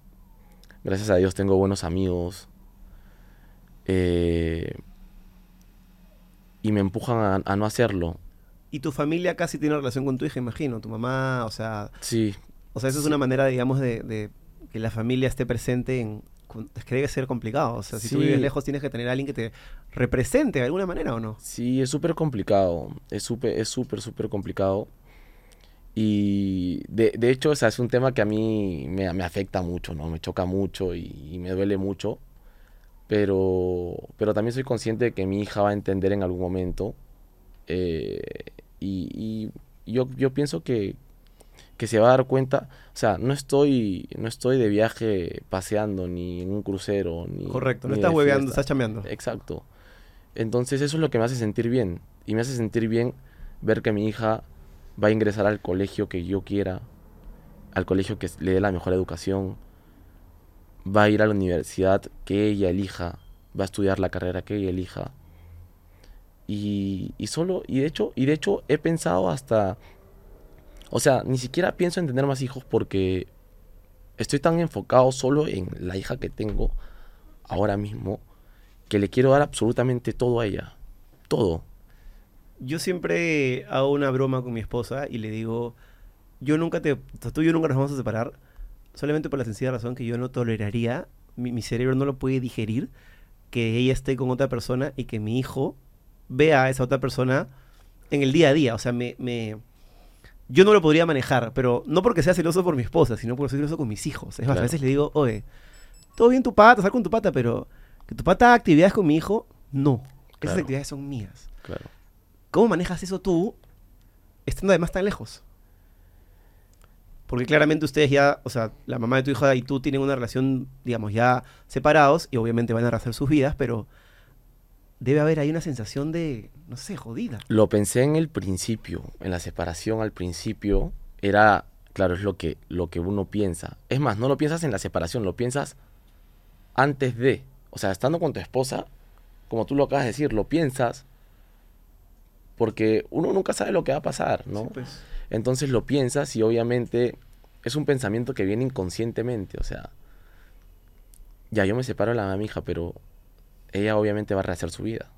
Gracias a Dios tengo buenos amigos. Eh, y me empujan a, a no hacerlo. Y tu familia casi tiene relación con tu hija, imagino. Tu mamá, o sea... Sí, O sea, eso es una manera, digamos, de, de que la familia esté presente en es que debe ser complicado. O sea, si tú vives lejos, tienes que tener a alguien que te represente de alguna manera o no. Sí, es súper complicado. Es súper, es súper, súper complicado. Y de, de hecho, o sea, es un tema que a mí me, me afecta mucho, ¿no? Me choca mucho y, y me duele mucho. Pero, pero también soy consciente de que mi hija va a entender en algún momento. eh, y y yo, yo pienso que, que se va a dar cuenta. O sea, no estoy, no estoy de viaje paseando, ni en un crucero, ni. Correcto, no estás hueveando, estás chambeando. Exacto. Entonces eso es lo que me hace sentir bien. Y me hace sentir bien ver que mi hija va a ingresar al colegio que yo quiera, al colegio que le dé la mejor educación, va a ir a la universidad que ella elija, va a estudiar la carrera que ella elija. Y, y solo, y de hecho, y de hecho he pensado hasta, o sea, ni siquiera pienso en tener más hijos porque estoy tan enfocado solo en la hija que tengo ahora mismo que le quiero dar absolutamente todo a ella. Todo. Yo siempre hago una broma con mi esposa y le digo, yo nunca te, tú y yo nunca nos vamos a separar, solamente por la sencilla razón que yo no toleraría, mi, cerebro no lo puede digerir, que ella esté con otra persona y que mi hijo vea a esa otra persona en el día a día. O sea, me- yo no lo podría manejar, pero no porque sea celoso por mi esposa, sino porque soy celoso con mis hijos. Es más, a veces le digo, oye, todo bien tu pata, sal con tu pata, pero que tu pata haga actividades con mi hijo, no. Esas Claro. actividades son mías. Claro. ¿Cómo manejas eso tú estando además tan lejos? Porque claramente ustedes ya, o sea, la mamá de tu hija y tú tienen una relación, digamos, ya separados y obviamente van a rehacer sus vidas, pero debe haber ahí una sensación de, no sé, jodida. Lo pensé en el principio, en la separación al principio, era, claro, es lo que, lo que uno piensa. Es más, no lo piensas en la separación, lo piensas antes de. O sea, estando con tu esposa, como tú lo acabas de decir, lo piensas porque uno nunca sabe lo que va a pasar, ¿no? Sí, pues. Entonces lo piensas y obviamente es un pensamiento que viene inconscientemente, o sea, ya yo me separo de la hija, pero ella obviamente va a rehacer su vida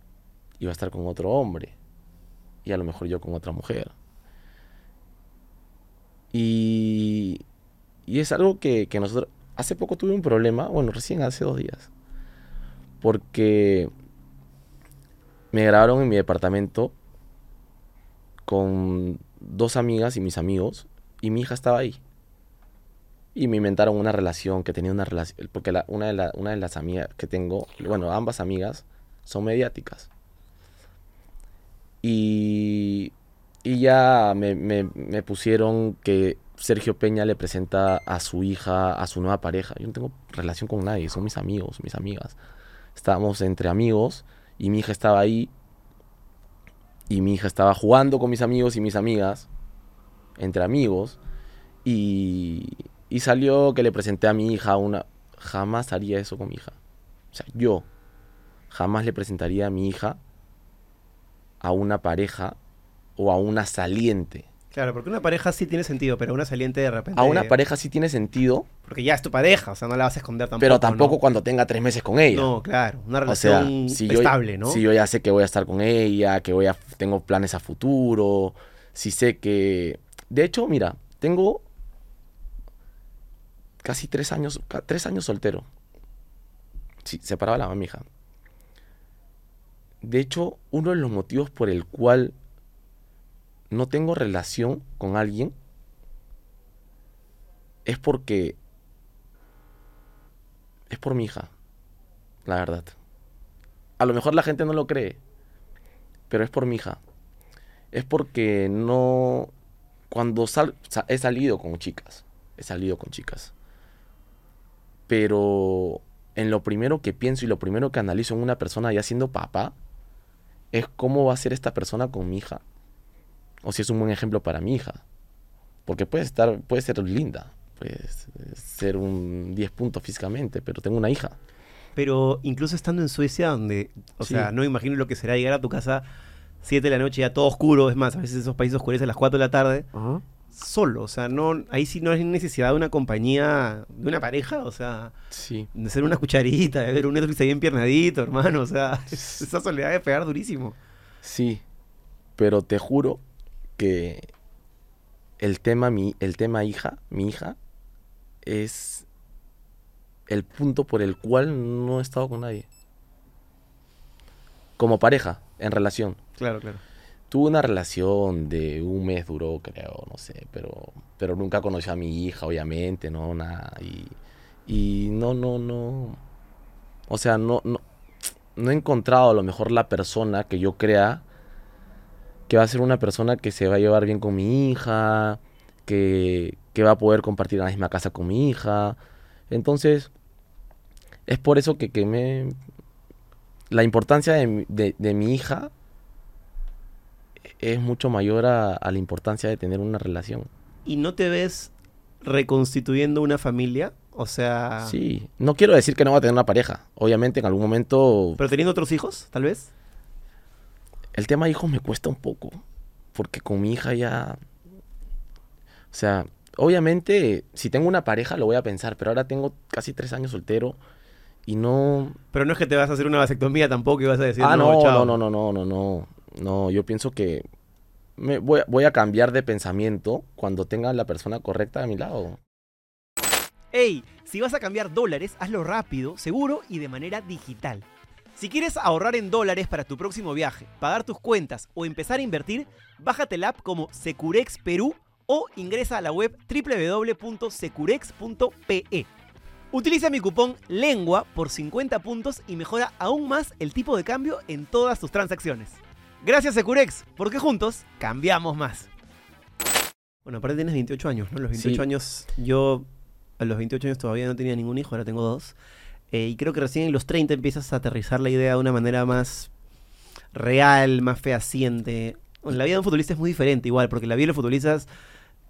y va a estar con otro hombre y a lo mejor yo con otra mujer. Y, y es algo que, que nosotros, hace poco tuve un problema, bueno, recién hace dos días, porque me grabaron en mi departamento con dos amigas y mis amigos y mi hija estaba ahí. Y me inventaron una relación, que tenía una relación, porque la- una, de la- una de las amigas que tengo, bueno, ambas amigas son mediáticas. Y, y ya me, me- me pusieron que Sergio Peña le presenta a su hija, a su nueva pareja. Yo no tengo relación con nadie, son mis amigos, mis amigas. Estábamos entre amigos y mi hija estaba ahí y mi hija estaba jugando con mis amigos y mis amigas, entre amigos, y, y salió que le presenté a mi hija una... Jamás haría eso con mi hija. O sea, yo jamás le presentaría a mi hija a una pareja o a una saliente. Claro, porque una pareja sí tiene sentido, pero una saliente de repente... A una pareja sí tiene sentido, Porque ya es tu pareja, o sea, no la vas a esconder tampoco. pero tampoco ¿no? cuando tenga tres meses con ella. No, claro, una O sea, relación si yo, estable, ¿no? si yo ya sé que voy a estar con ella, que voy a, tengo planes a futuro, si sé que... De hecho, mira, tengo casi tres años, tres años soltero. Sí, separaba la mamija. De hecho, uno de los motivos por el cual no tengo relación con alguien es porque es por mi hija, la verdad. A lo mejor la gente no lo cree, pero es por mi hija. Es porque no cuando sal, sa- he salido con chicas, he salido con chicas. Pero en lo primero que pienso y lo primero que analizo en una persona ya siendo papá es cómo va a ser esta persona con mi hija. O si es un buen ejemplo para mi hija. Porque puede estar, puede ser linda, puede ser un 10 puntos físicamente, pero tengo una hija. Pero incluso estando en Suecia, donde, o Sí. sea, no me imagino lo que será llegar a tu casa 7 de la noche, ya todo oscuro, es más, a veces esos países oscurecen a las 4 de la tarde, solo, o sea, no, ahí sí no hay necesidad de una compañía, de una pareja, o sea, Sí. de ser una cucharita, de ver un Netflix ahí empiernadito, hermano, o sea, esa soledad de pegar durísimo. Sí, pero te juro que el tema mi, el tema hija, mi hija, es el punto por el cual no he estado con nadie. Como pareja, en relación. Claro, claro. Tuve una relación de un mes duró, creo, no sé, pero, pero nunca conocí a mi hija, obviamente, no, nada. Y, y no, no, no. O sea, no, no, no he encontrado a lo mejor la persona que yo crea que va a ser una persona que se va a llevar bien con mi hija, que, que va a poder compartir la misma casa con mi hija. Entonces, es por eso que, que me... La importancia de, de- de mi hija es mucho mayor a, a la importancia de tener una relación. ¿Y no te ves reconstituyendo una familia? O sea, Sí, no quiero decir que no va a tener una pareja. Obviamente en algún momento pero teniendo otros hijos, tal vez. el tema hijos me cuesta un poco. Porque con mi hija ya... O sea, obviamente si tengo una pareja lo voy a pensar, pero ahora tengo casi tres años soltero y no... Pero no es que te vas a hacer una vasectomía tampoco y vas a decir, ah, no, chao". no, no, no, no, no, no. No, yo pienso que voy, a- cambiar de pensamiento cuando tenga la persona correcta a mi lado. Ey, si vas a cambiar dólares, hazlo rápido, seguro y de manera digital. Si quieres ahorrar en dólares para tu próximo viaje, pagar tus cuentas o empezar a invertir, bájate la app como Securex Perú o ingresa a la web www.securex.pe. Utiliza mi cupón LENGUA por 50 puntos y mejora aún más el tipo de cambio en todas tus transacciones. Gracias Securex, porque juntos cambiamos más. Bueno, aparte tienes 28 años, ¿no? Los 28 Sí. años, yo a los 28 años todavía no tenía ningún hijo, ahora tengo dos. Eh, y creo que recién en los 30 empiezas a aterrizar la idea de una manera más real, más fehaciente. Bueno, la vida de un futbolista es muy diferente igual, porque la vida de los futbolistas,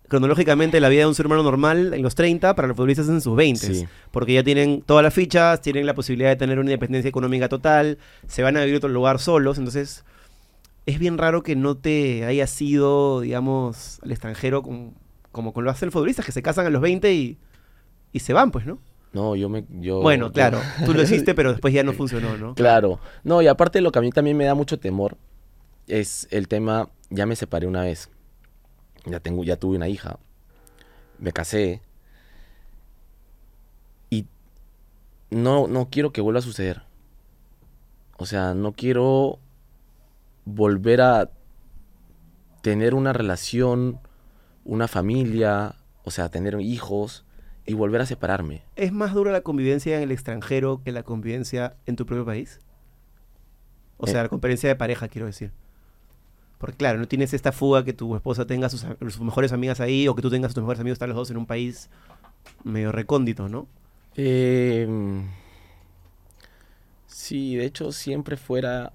cronológicamente, la vida de un ser humano normal en los 30, para los futbolistas es en sus 20. Sí. Porque ya tienen todas las fichas, tienen la posibilidad de tener una independencia económica total, se van a vivir a otro lugar solos, entonces es bien raro que no te hayas ido, digamos, al extranjero con- como con lo hacen los futbolistas, que se casan a los 20 y, y se van, pues, ¿no? No, yo me... Yo, bueno, yo- claro, tú lo hiciste, pero después ya no funcionó, ¿no? Claro. No, y aparte lo que a mí también me da mucho temor es el tema, ya me separé una vez. Ya tengo, ya tuve una hija. Me casé. Y no, no quiero que vuelva a suceder. O sea, no quiero volver a tener una relación, una familia, o sea, tener hijos y volver a separarme. ¿Es más dura la convivencia en el extranjero que la convivencia en tu propio país? O sea, Eh. la convivencia de pareja, quiero decir. Porque claro, no tienes esta fuga que tu esposa tenga sus, a- sus mejores amigas ahí o que tú tengas tus mejores amigos, están los dos en un país medio recóndito, ¿no? Eh, sí, de hecho, siempre fuera.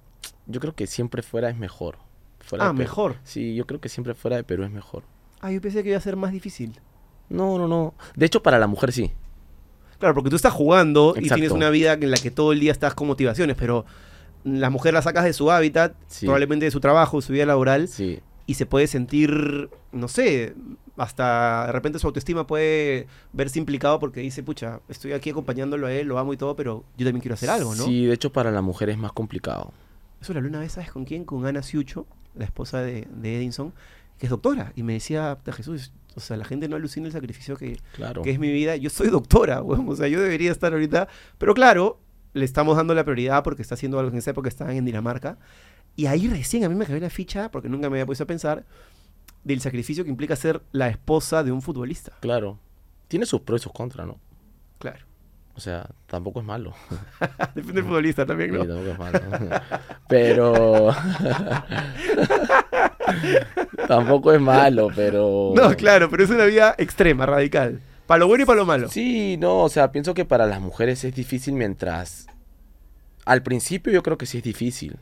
Yo creo que siempre fuera es mejor. Fuera Ah, mejor. Sí, yo creo que siempre fuera de Perú es mejor. Ah, yo pensé que iba a ser más difícil. No, no, no. De hecho, para la mujer sí. Claro, porque tú estás jugando y tienes una vida en la que todo el día estás con motivaciones, pero la mujer la sacas de su hábitat, Sí. probablemente de su trabajo, de su vida laboral, Sí. y se puede sentir, no sé, hasta de repente su autoestima puede verse implicado porque dice, pucha, estoy aquí acompañándolo a él, lo amo y todo, pero yo también quiero hacer algo, ¿no? Sí, de hecho, para la mujer es más complicado. Eso la luna vez, ¿sabes con quién? Con Ana Siucho, la esposa de, de Edinson, que es doctora, y me decía, "Puta, Jesús, o sea, la gente no alucina el sacrificio que, Claro. que es mi vida. Yo soy doctora. O sea, yo debería estar ahorita. Pero claro, le estamos dando la prioridad porque está haciendo algo en esa época, está en Dinamarca. Y ahí recién a mí me cayó la ficha, porque nunca me había puesto a pensar, del sacrificio que implica ser la esposa de un futbolista. Claro. Tiene sus pros y sus contras, ¿no? Claro. O sea, tampoco es malo. Depende del futbolista también, Sí, ¿no? tampoco es malo. pero. tampoco es malo, pero. No, claro, pero es una vida extrema, radical. Para lo bueno y para lo malo. Sí, no, o sea, pienso que para las mujeres es difícil mientras... Al principio yo creo que sí es difícil.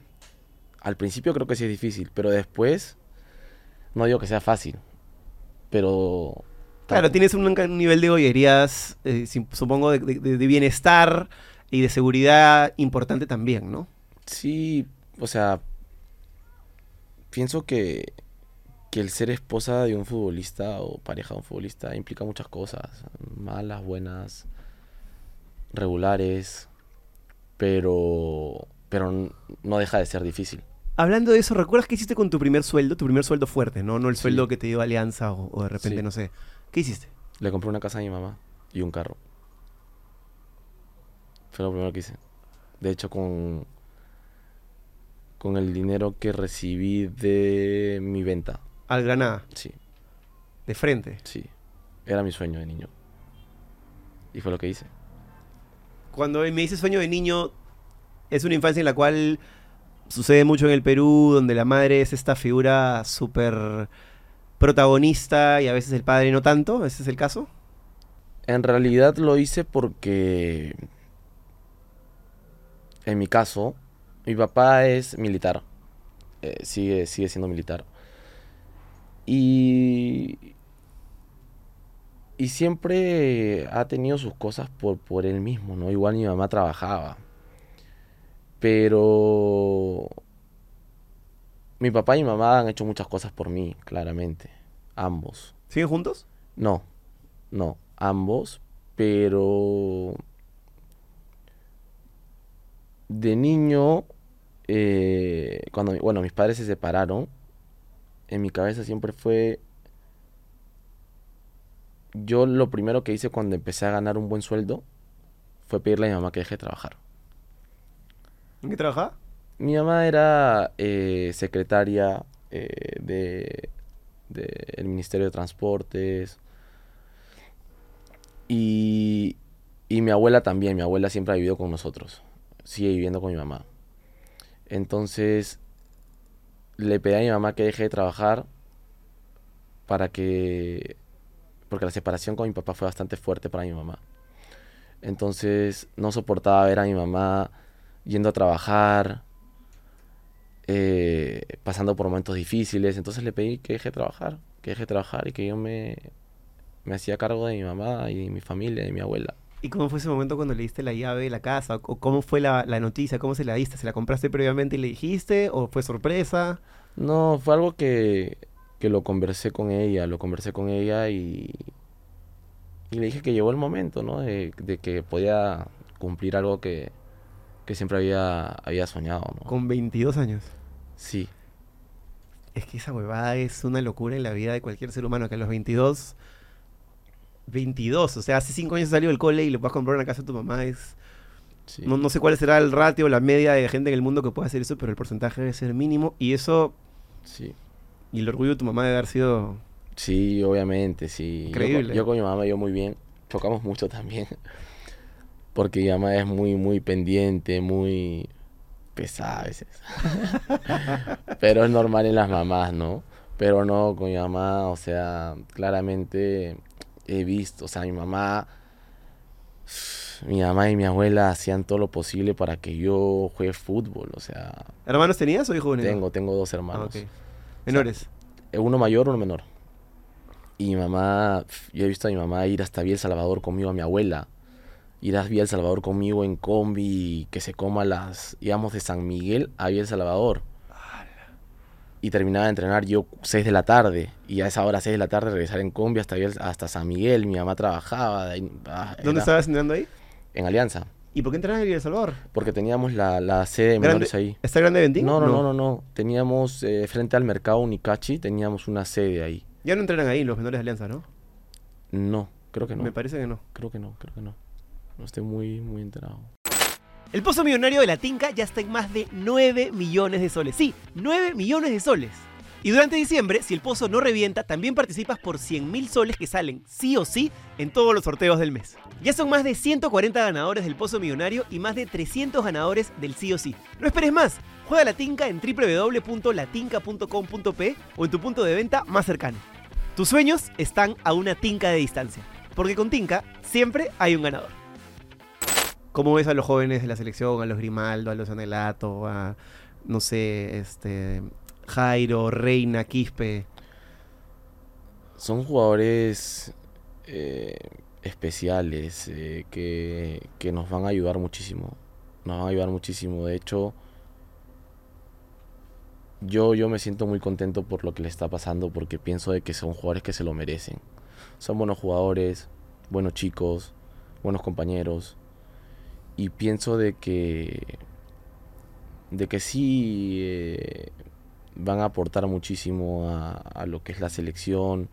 Al principio creo que sí es difícil, pero después no digo que sea fácil. Pero... Claro, tienes un, un nivel de bollerías, eh, supongo, de, de- de bienestar y de seguridad importante también, ¿no? Sí, o sea, pienso que, que el ser esposa de un futbolista o pareja de un futbolista implica muchas cosas, malas, buenas, regulares, pero, pero no deja de ser difícil. Hablando de eso, ¿recuerdas qué hiciste con tu primer sueldo? Tu primer sueldo fuerte, ¿no? No el Sí. sueldo que te dio Alianza o, o de repente, Sí. no sé. ¿Qué hiciste? Le compré una casa a mi mamá y un carro. fue lo primero que hice. De hecho, con, con el dinero que recibí de mi venta. Al Granada, Sí, de frente. sí. Era mi sueño de niño. Y fue lo que hice. Cuando me dice sueño de niño, es una infancia en la cual sucede mucho en el Perú, donde la madre es esta figura súper protagonista y a veces el padre no tanto. ¿Ese es el caso? En realidad lo hice porque, en mi caso, mi papá es militar. Eh, sigue, sigue siendo militar. Y, y siempre ha tenido sus cosas por, por él mismo, ¿no? Igual mi mamá trabajaba. Pero mi papá y mi mamá han hecho muchas cosas por mí, claramente. Ambos. ¿Siguen juntos? No, no, ambos, pero de niño, eh, cuando, bueno, mis padres se separaron, en mi cabeza siempre fue, yo lo primero que hice cuando empecé a ganar un buen sueldo fue pedirle a mi mamá que deje de trabajar. ¿En qué trabajaba? Mi mamá era eh, secretaria eh, de, Ministerio de Transportes. Y, y mi abuela también. Mi abuela siempre ha vivido con nosotros. Sigue viviendo con mi mamá. Entonces, le pedí a mi mamá que deje de trabajar para que... Porque la separación con mi papá fue bastante fuerte para mi mamá. Entonces, no soportaba ver a mi mamá yendo a trabajar, eh, pasando por momentos difíciles. Entonces le pedí que deje de trabajar, que deje de trabajar y que yo me, me hacía cargo de mi mamá y de mi familia, de mi abuela. ¿Y cómo fue ese momento cuando le diste la llave de la casa? ¿O cómo fue la, la noticia? ¿Cómo se la diste? ¿Se la compraste previamente y le dijiste? ¿O fue sorpresa? No, fue algo que, que lo conversé con ella, lo conversé con ella y, y le dije que llegó el momento, ¿no? De, de que podía cumplir algo que, que siempre había, había soñado, ¿no? Con 22 años. Sí, Es que esa huevada es una locura en la vida de cualquier ser humano, que a los 22... 22, o sea, hace 5 años salió del cole y le puedas comprar una casa a tu mamá, es... sí. No, no sé cuál será el ratio, la media de gente en el mundo que pueda hacer eso, pero el porcentaje debe ser mínimo. Y eso, sí. y el orgullo de tu mamá debe haber sido... Sí, obviamente, sí. Yo Increíble. Yo, con mi mamá me llevo muy bien. Chocamos mucho también. Porque mi mamá es muy, muy pendiente, muy pesada a veces. Pero es normal en las mamás, ¿no? Pero no, con mi mamá, o sea, claramente he visto, o sea, mi mamá, mi mamá y mi abuela hacían todo lo posible para que yo juegue fútbol, o sea, ¿Hermanos tenías o hijo único? tengo, tengo dos Ah, hermanos. ok. Menores. Eh, uno mayor, uno menor. Y mi mamá, yo he visto a mi mamá ir hasta Vía El Salvador conmigo, a mi abuela. Ir a Vía El Salvador conmigo en combi, que se coma las, íbamos de San Miguel a Vía El Salvador. Y terminaba de entrenar yo 6 de la tarde. Y a esa hora, 6 de la tarde, regresar en combi hasta, hasta San Miguel. Mi mamá trabajaba. de ahí- ah, ¿Dónde era- estabas entrenando ahí? En Alianza. ¿Y por qué entrenas en El Salvador? Porque teníamos la, la sede de menores ahí. ¿Está grande Ventín? No, no, no, no, no. Teníamos, eh, frente al mercado Unicachi, teníamos una sede ahí. Ya no entrenan ahí los menores de Alianza, ¿no? No, creo que no. Me parece que no. Creo que no, creo que no. No estoy muy, enterado. El pozo millonario de la Tinca ya está en más de 9 millones de soles. Sí, 9 millones de soles. Y durante diciembre, si el pozo no revienta, también participas por 100 mil soles que salen sí o sí en todos los sorteos del mes. Ya son más de 140 ganadores del pozo millonario y más de 300 ganadores del sí o sí. No esperes más. Juega la Tinca en www.latinca.com.p o en tu punto de venta más cercano. Tus sueños están a una tinca de distancia. Porque con Tinca siempre hay un ganador. ¿Cómo ves a los jóvenes de la selección, a los Grimaldo, a los Anelato, a, no sé, este, Jairo, Reina, Quispe? Son jugadores eh, especiales eh, que, que nos van a ayudar muchísimo. Nos van a ayudar muchísimo. De hecho, yo, yo me siento muy contento por lo que le está pasando porque pienso de que son jugadores que se lo merecen. Son buenos jugadores, buenos chicos, buenos compañeros. Y pienso de que de que sí eh, van a aportar muchísimo a, a lo que es la selección,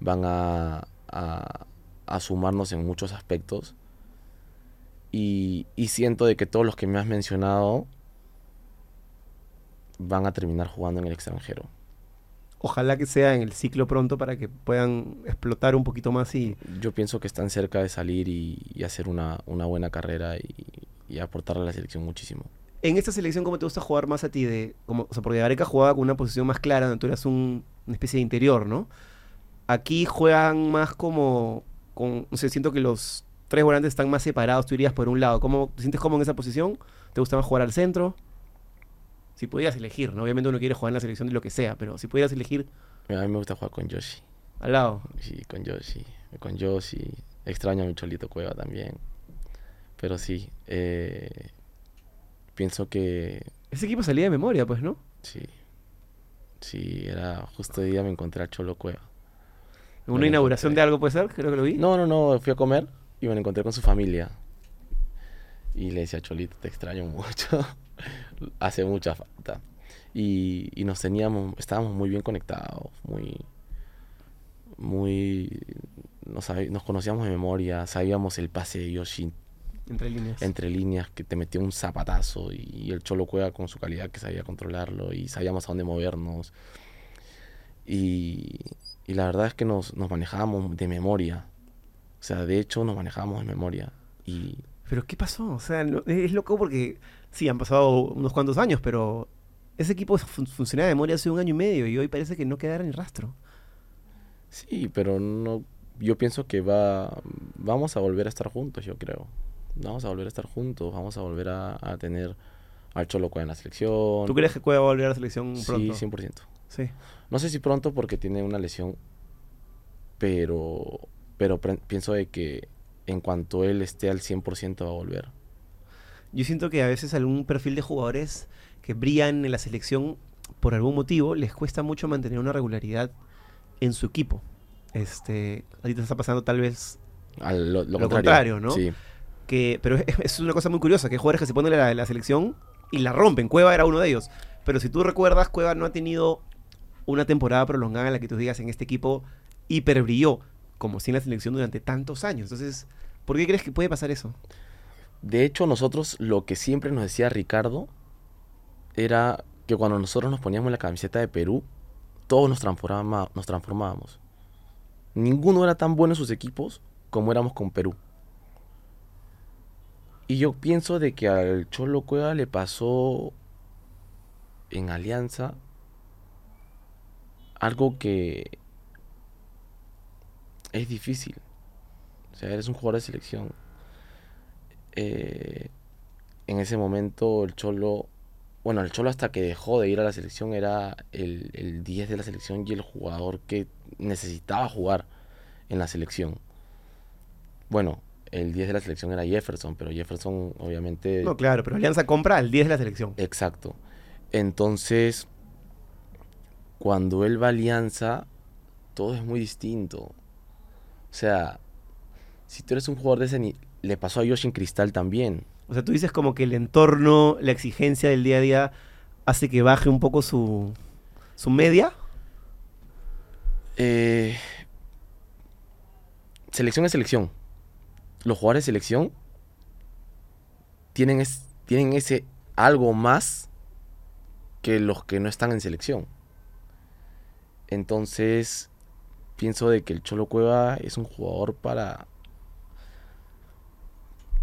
van a, a- a sumarnos en muchos aspectos. Y, y siento de que todos los que me has mencionado van a terminar jugando en el extranjero. Ojalá que sea en el ciclo pronto para que puedan explotar un poquito más y Yo pienso que están cerca de salir y, y hacer una, una buena carrera y, y aportarle a la selección muchísimo. En esta selección, ¿cómo te gusta jugar más a ti? De, como, o sea, porque Gareca jugaba con una posición más clara, donde tú eras un- una especie de interior, ¿no? Aquí juegan más como, con, no sé, siento que los tres volantes están más separados, tú irías por un lado. ¿Cómo te sientes cómodo en esa posición? ¿Te gusta más jugar al centro? Si pudieras elegir, ¿no? Obviamente uno quiere jugar en la selección de lo que sea, pero si pudieras elegir A mí me gusta jugar con Yoshi. al lado. Sí, con Yoshi. Con Yoshi. Extraño a mi Cholito Cueva también. Pero sí, eh, pienso que Ese equipo salía de memoria, pues, ¿no? sí. Sí, era justo de día me encontré a Cholo Cueva. Una Me inauguración encontré. de algo, puede ser, creo que lo vi. No, no, no, fui a comer y me lo encontré con su familia. Y le decía, Cholito, te extraño mucho. Hace mucha falta. Y, y nos teníamos, estábamos muy bien conectados, muy, muy, nos, nos conocíamos de memoria, sabíamos el pase de Yoshi Entre líneas. entre líneas que te metía un zapatazo y, el Cholo Cueva con su calidad que sabía controlarlo y sabíamos a dónde movernos. Y, y la verdad es que nos, nos manejábamos de memoria. O sea, de hecho nos manejábamos de memoria. Y Pero ¿qué pasó? O sea, no- es loco porque sí, han pasado unos cuantos años, pero ese equipo fun- funcionaba de memoria hace un año y medio y hoy parece que no quedara ni rastro. sí, pero no, yo pienso que va, vamos a volver a estar juntos, yo creo. Vamos a volver a estar juntos, vamos a volver a, a tener al Cholo Cueva en la selección. ¿Tú crees que Cueva va a volver a la selección pronto? Sí, 100%. Sí. No sé si pronto porque tiene una lesión, pero, pero pienso de que en cuanto él esté al 100% va a volver. Yo siento que a veces algún perfil de jugadores que brillan en la selección por algún motivo les cuesta mucho mantener una regularidad en su equipo. Este, a ti te está pasando tal vez Al, lo, lo Lo contrario, contrario, ¿no? Sí, que pero es, es una cosa muy curiosa que hay jugadores que se ponen en la, la selección y la rompen Cueva era uno de ellos pero si tú recuerdas Cueva no ha tenido una temporada prolongada en la que tú digas en este equipo hiper brilló como si en la selección durante tantos años entonces ¿por qué crees que puede pasar eso? De hecho, nosotros lo que siempre nos decía Ricardo era que cuando nosotros nos poníamos la camiseta de Perú, todos nos, nos transformábamos. Ninguno era tan bueno en sus equipos como éramos con Perú. Y yo pienso de que al Cholo Cueva le pasó en Alianza algo que es difícil. O sea, eres un jugador de selección eh, en ese momento el Cholo, bueno, el Cholo hasta que dejó de ir a la selección era el, el 10 de la selección y el jugador que necesitaba jugar en la selección. Bueno, el 10 de la selección era Jefferson, pero Jefferson obviamente... no claro pero Alianza compra al 10 de la selección Exacto. Entonces, cuando él va a Alianza, todo es muy distinto. O sea, si tú eres un jugador de ese ni- le pasó a Yoshi en Cristal también. o sea tú dices como que el entorno la exigencia del día a día hace que baje un poco su su media Eh, selección es selección. Los jugadores de selección tienen, es- tienen ese algo más que los que no están en selección. Entonces, pienso de que el Cholo Cueva es un jugador para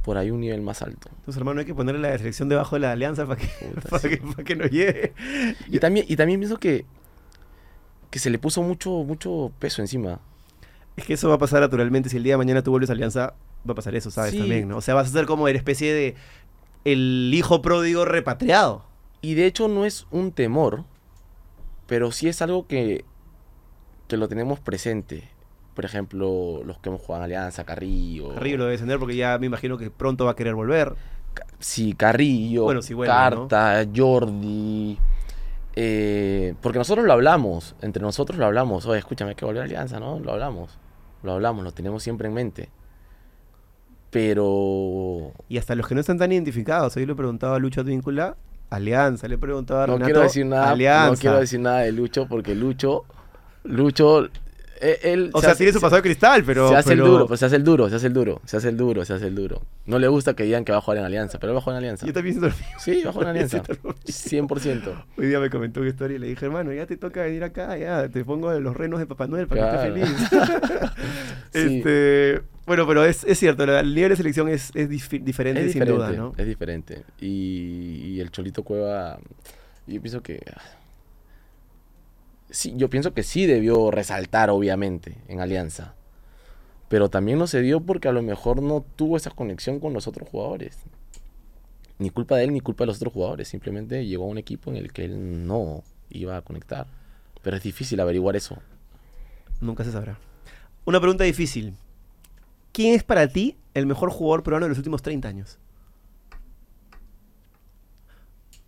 por ahí un nivel más alto. entonces hermano hay que ponerle la selección debajo de la Alianza para que, para que, para que nos llegue Y también, y también pienso que, que se le puso mucho, mucho peso encima. Es que eso va a pasar naturalmente. Si el día de mañana tú vuelves a Alianza, va a pasar eso, ¿sabes? Sí. También, ¿no? O sea, vas a ser como la especie de el hijo pródigo repatriado. Y de hecho no es un temor, pero sí es algo que, que lo tenemos presente. Por ejemplo, los que hemos jugado en Alianza, Carrillo. Carrillo lo debe descender porque ya me imagino que pronto va a querer volver. Sí, Carrillo, Bueno, si vuelve, Carta, Jordi. eh, porque nosotros lo hablamos, entre nosotros lo hablamos. Oye, escúchame, hay que volver a Alianza, ¿no? Lo hablamos. Lo hablamos, lo tenemos siempre en mente. Pero Y hasta los que no están tan identificados. Hoy le preguntaba a Lucho Advíncula, Alianza. Le preguntaba a no Renato, quiero decir nada, Alianza. no quiero decir nada de Lucho porque Lucho, Lucho él O se sea, hace- tiene su pasado de cristal, pero. se hace pero- el duro, pues se hace el duro, se hace el duro, se hace el duro, se hace el duro. No le gusta que digan que va a jugar en Alianza, pero él va a jugar en Alianza. Yo también siento. Sí, va a jugar en Alianza. siento lo mismo. 100%. Hoy día me comentó una historia y le dije, hermano, ya te toca venir acá, ya te pongo los renos de Papá Noel para Claro. que estés feliz. Sí. este, bueno, pero es, es cierto, la- el nivel de selección es, es dif- diferente, Es sin diferente, duda, ¿no? es diferente. Y, y el Cholito Cueva, yo pienso que... Sí, yo pienso que sí debió resaltar, obviamente, en Alianza. Pero también no se dio porque a lo mejor no tuvo esa conexión con los otros jugadores. Ni culpa de él, ni culpa de los otros jugadores. Simplemente llegó a un equipo en el que él no iba a conectar. Pero es difícil averiguar eso. Nunca se sabrá. Una pregunta difícil. ¿Quién es para ti el mejor jugador peruano de los últimos 30 años?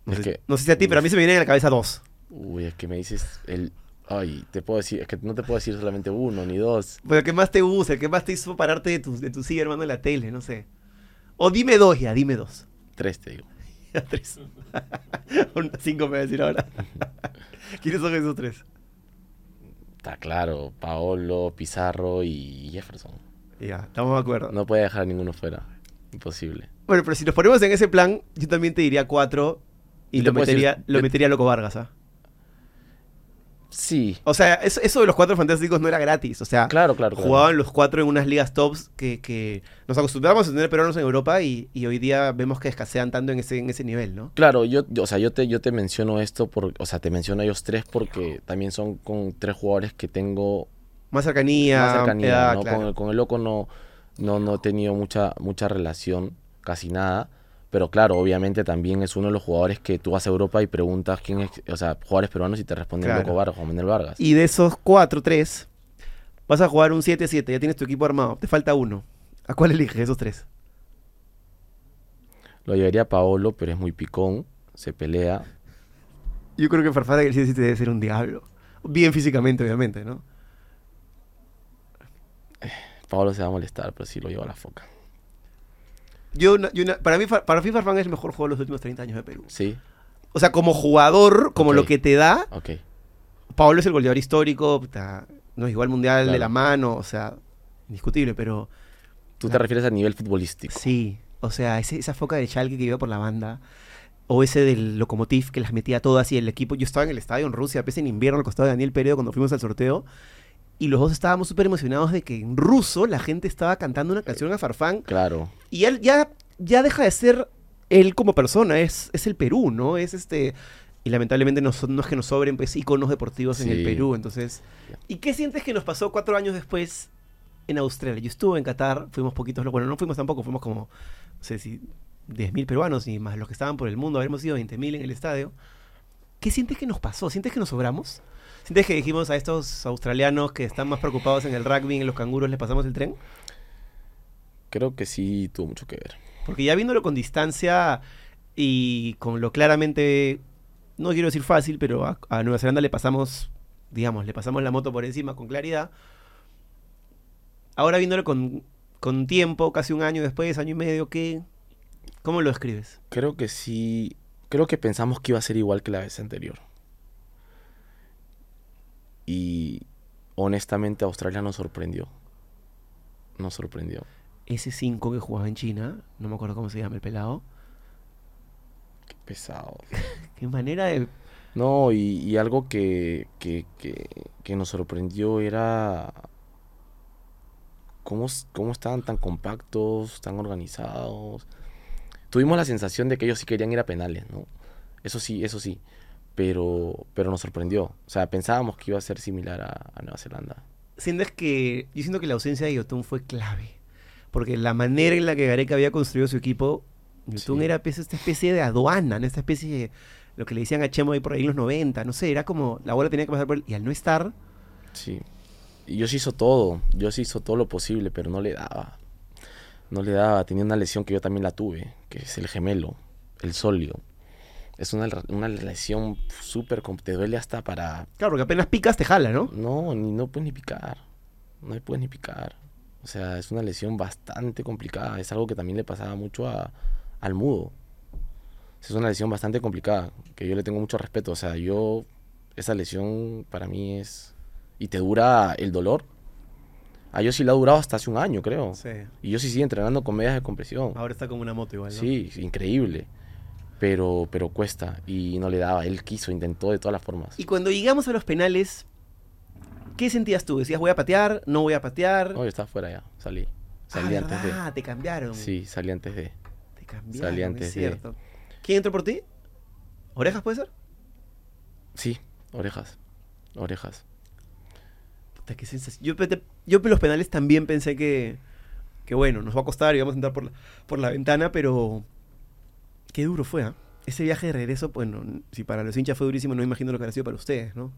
No, Es sé, que- no sé si a ti, pero a mí se me vienen a la cabeza dos. Uy, es que me dices el... Ay, te puedo decir, es que no te puedo decir solamente uno ni dos. Pero el que más te gusta, el que más te hizo pararte de tu, de tu silla, hermano, en la tele, no sé. O dime dos ya, dime dos. Tres, te digo. Ya tres. Cinco me va a decir ahora. ¿Quiénes son esos tres? Está claro, Paolo, Pizarro y Jefferson. Ya, estamos de acuerdo. No puede dejar a ninguno fuera. Imposible. Bueno, pero si nos ponemos en ese plan, yo también te diría cuatro y lo te puedo decir- metería, lo metería a Loco Vargas, ¿ah? Sí. O sea, eso, eso de los cuatro fantásticos no era gratis. O sea, Claro, claro, claro. jugaban los cuatro en unas ligas tops que, que nos acostumbramos a tener peruanos en Europa y, y hoy día vemos que escasean tanto en ese, en ese nivel, ¿no? Claro, yo, o sea, yo te, yo te menciono esto, por, o sea, te menciono a ellos tres porque también son con tres jugadores que tengo Más cercanía, más cercanía, edad, ¿no? claro. Con, el, con el loco no, no, no he tenido mucha, mucha relación, casi nada. Pero claro, obviamente también es uno de los jugadores que tú vas a Europa y preguntas quién es, o sea, jugadores peruanos y te responden Claro. Loco Vargas, Juan Manuel Vargas. Y de esos cuatro, tres, vas a jugar un 7-7, ya tienes tu equipo armado, te falta uno. ¿A cuál eliges esos tres? Lo llevaría a Paolo, pero es muy picón, se pelea. Yo creo que Farfán el 7-7 debe ser un diablo. Bien físicamente, obviamente, ¿no? Paolo se va a molestar, pero sí lo lleva a la foca. Yo, na- yo na- para, mí, para mí Farfán es el mejor jugador de los últimos 30 años de Perú. ¿Sí? O sea, como jugador, como Ok. lo que te da, Ok. Pablo es el goleador histórico, puta, no igual mundial de Claro. la mano, o sea, indiscutible, pero Tú te Claro. refieres a nivel futbolístico. sí, o sea, ese- esa foca de Schalke que iba por la banda, o ese del Lokomotiv que las metía todas y el equipo, yo estaba en el estadio en Rusia, pese en invierno al costado de Daniel Peredo cuando fuimos al sorteo, y los dos estábamos súper emocionados de que en ruso la gente estaba cantando una canción a Farfán, Claro. y él ya, ya deja de ser él como persona, es, es el Perú, ¿no? Es este... Y lamentablemente no, son- no es que nos sobren pues, iconos deportivos en el. Perú, entonces... ¿Y qué sientes que nos pasó cuatro años después en Australia? Yo estuve en Qatar, fuimos poquitos, bueno, no fuimos tampoco, fuimos como, no sé si 10.000 peruanos y más los que estaban por el mundo, habremos sido 20.000 en el estadio. ¿Qué sientes que nos pasó? ¿Sientes que nos sobramos? ¿Sientes que dijimos a estos australianos que están más preocupados en el rugby, en los canguros, les pasamos el tren? Creo que sí tuvo mucho que ver. Porque ya viéndolo con distancia y con lo claramente, no quiero decir fácil, pero a, a Nueva Zelanda le pasamos, digamos, le pasamos la moto por encima con claridad. Ahora viéndolo con, con tiempo, casi un año después, año y medio, ¿qué? ¿Cómo lo escribes? Creo que sí. Creo que pensamos que iba a ser igual que la vez anterior. Y honestamente Australia nos sorprendió. Nos sorprendió. Ese 5 que jugaba en China, no me acuerdo cómo se llama el pelado. Qué pesado. Qué manera de... No, y, y algo que, que, que, que nos sorprendió era cómo, cómo estaban tan compactos, tan organizados. Tuvimos la sensación de que ellos sí querían ir a penales, ¿no? Eso sí, eso sí. Pero, pero nos sorprendió. O sea, pensábamos que iba a ser similar a, a Nueva Zelanda. Sientes que... Yo siento que la ausencia de Yotun fue clave. Porque la manera en la que Gareca había construido su equipo, Yotun Sí. era pues, esta especie de aduana, esta especie de... Lo que le decían a Chemo ahí por ahí en los 90, no sé, era como la bola tenía que pasar por él. Y al no estar, Sí. Y yo sí hizo todo. Yo sí hizo todo lo posible, pero no le daba. No le daba. Tenía una lesión que yo también la tuve, que es el gemelo, el solio. Es una, una lesión súper... Te duele hasta para... claro, porque apenas picas te jala, ¿no? No, ni, no puedes ni picar. No puedes ni picar. O sea, es una lesión bastante complicada. Es algo que también le pasaba mucho a, al mudo. Es una lesión bastante complicada, que yo le tengo mucho respeto. O sea, yo... Esa lesión para mí es... y te dura el dolor. A yo sí le ha durado hasta hace un año, creo. Sí. Y yo sí sigo entrenando con medias de compresión. Ahora está como una moto igual, ¿no? Sí, increíble. Pero, pero cuesta. Y no le daba. Él quiso, intentó de todas las formas. Y cuando llegamos a los penales, ¿qué sentías tú? ¿Decías voy a patear? ¿No voy a patear? No, yo estaba fuera ya. Salí. ah, Salí antes de. verdad, te cambiaron. Sí, salí antes de. Te cambiaron, salí es antes de- cierto. ¿Quién entró por ti? ¿Orejas puede ser? Sí, orejas. Orejas. Puta, qué sensación. Yo, yo en los penales también pensé que, que bueno, nos va a costar y vamos a entrar por la, por la ventana, pero qué duro fue, ¿ah? Ese viaje de regreso, bueno, si para los hinchas fue durísimo, no imagino lo que habrá sido para ustedes, ¿no?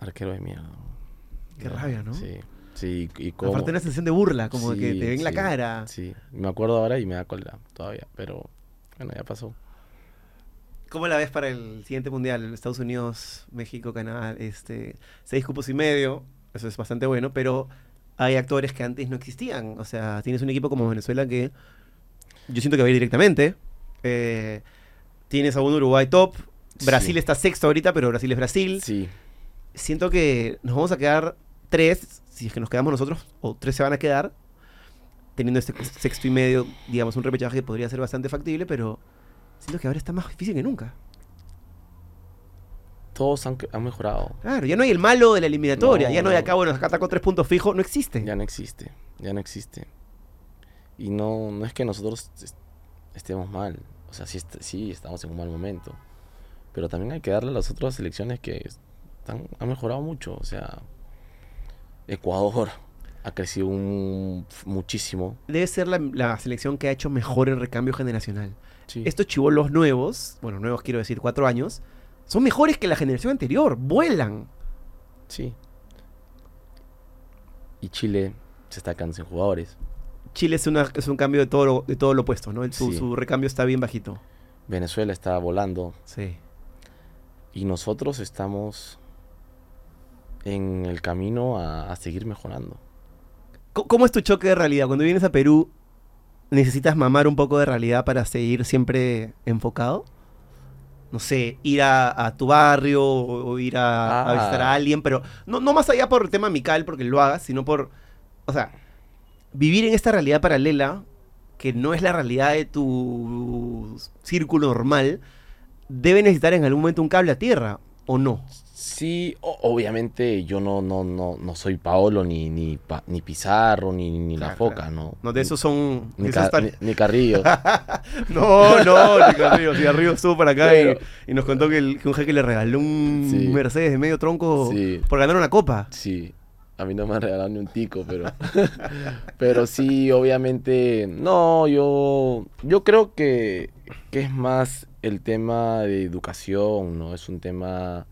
Arquero de mierda. Qué rabia, ¿no? Sí. Sí, y como. Aparte una sensación de burla, como que Sí, te ven la cara. Sí, me acuerdo ahora y me da cólera todavía. Pero bueno, ya pasó. ¿Cómo la ves para el siguiente mundial? Estados Unidos, México, Canadá, este, seis cupos y medio, eso es bastante bueno, pero hay actores que antes no existían. O sea, tienes un equipo como Venezuela que yo siento que va a ir directamente. Eh, tienes a un Uruguay top. Brasil Sí. está sexto ahorita, pero Brasil es Brasil. Sí, Siento que nos vamos a quedar tres, si es que nos quedamos nosotros, o tres se van a quedar, teniendo este sexto y medio, digamos, un repechaje que podría ser bastante factible, pero siento que ahora está más difícil que nunca. todos han, han mejorado. Claro, ya no hay el malo de la eliminatoria, No, ya no hay no. acá, bueno, acá está con tres puntos fijos, no existe. Ya no existe. Ya no existe. Y no, no es que nosotros est- estemos mal. O sea, sí, est- sí estamos en un mal momento. Pero también hay que darle a las otras selecciones que están, han mejorado mucho. O sea, Ecuador ha crecido un- muchísimo. Debe ser la, la selección que ha hecho mejor el recambio generacional. Sí. Estos chivolos nuevos, bueno, nuevos quiero decir, cuatro años, son mejores que la generación anterior, vuelan. Sí. Y Chile se está quedando sin jugadores. Chile es, una, es un cambio de todo, lo- de todo lo opuesto, ¿no? El- su, Sí. su recambio está bien bajito. Venezuela está volando. Sí. Y nosotros estamos en el camino a, a seguir mejorando. ¿Cómo es tu choque de realidad? Cuando vienes a Perú, ¿necesitas mamar un poco de realidad para seguir siempre enfocado? No sé, ir a, a tu barrio o, o ir a, a Ah. visitar a alguien, pero no, no más allá por el tema amical, porque lo hagas, sino por, o sea, vivir en esta realidad paralela, que no es la realidad de tu círculo normal, debe necesitar en algún momento un cable a tierra, ¿o no? Sí, obviamente yo no, no, no, no soy Paolo, ni, ni, Pa- ni Pizarro, ni, ni La Foca, claro. ¿no? No, de esos son... Ni, esos Ca- están- ni- ni Carrillo. No, no, ni Carrillo. Si Carrillo estuvo por acá y- nos contó que, el- que un jeque le regaló un Sí. Mercedes de medio tronco Sí. por ganar una copa. Sí, a mí no me han regalado ni un tico, pero... pero sí, obviamente... No, yo, yo creo que, que es más el tema de educación, ¿no? Es un tema...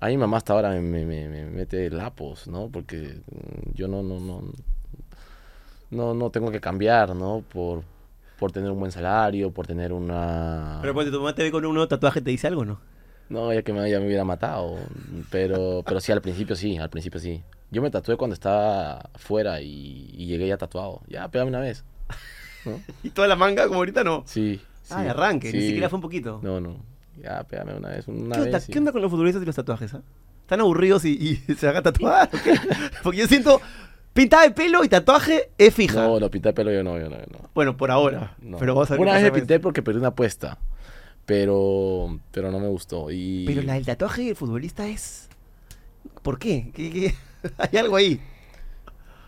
A mi mamá hasta ahora me, me- me- me mete lapos, ¿no? Porque yo no, no, no, no, no tengo que cambiar, ¿no? Por, por tener un buen salario, por tener una... Pero cuando tu mamá te ve con un nuevo tatuaje, ¿te dice algo no? No, ya que me, ya me hubiera matado. Pero, pero sí, al principio sí, al principio sí. Yo me tatué cuando estaba fuera y, y llegué ya tatuado. Ya, pégame una vez. ¿No? Y toda la manga, como ahorita, no. Sí. ah, de arranque, ni sí. siquiera fue un poquito. No, no. Ya, pégame una vez. Una ¿Qué, onda, vez, sí. qué onda con los futbolistas y los tatuajes? ah? ¿Están aburridos y, y se a tatuar? Porque yo siento pintada de pelo y tatuaje es fija. No, lo pinté de pelo yo no, yo no, yo no. Bueno, por ahora. No. Pero vamos a ver Una vez me pinté porque perdí una apuesta. Pero, pero no me gustó. Y... Pero la, el tatuaje del futbolista es... ¿Por qué? ¿Qué- qué? Hay algo ahí.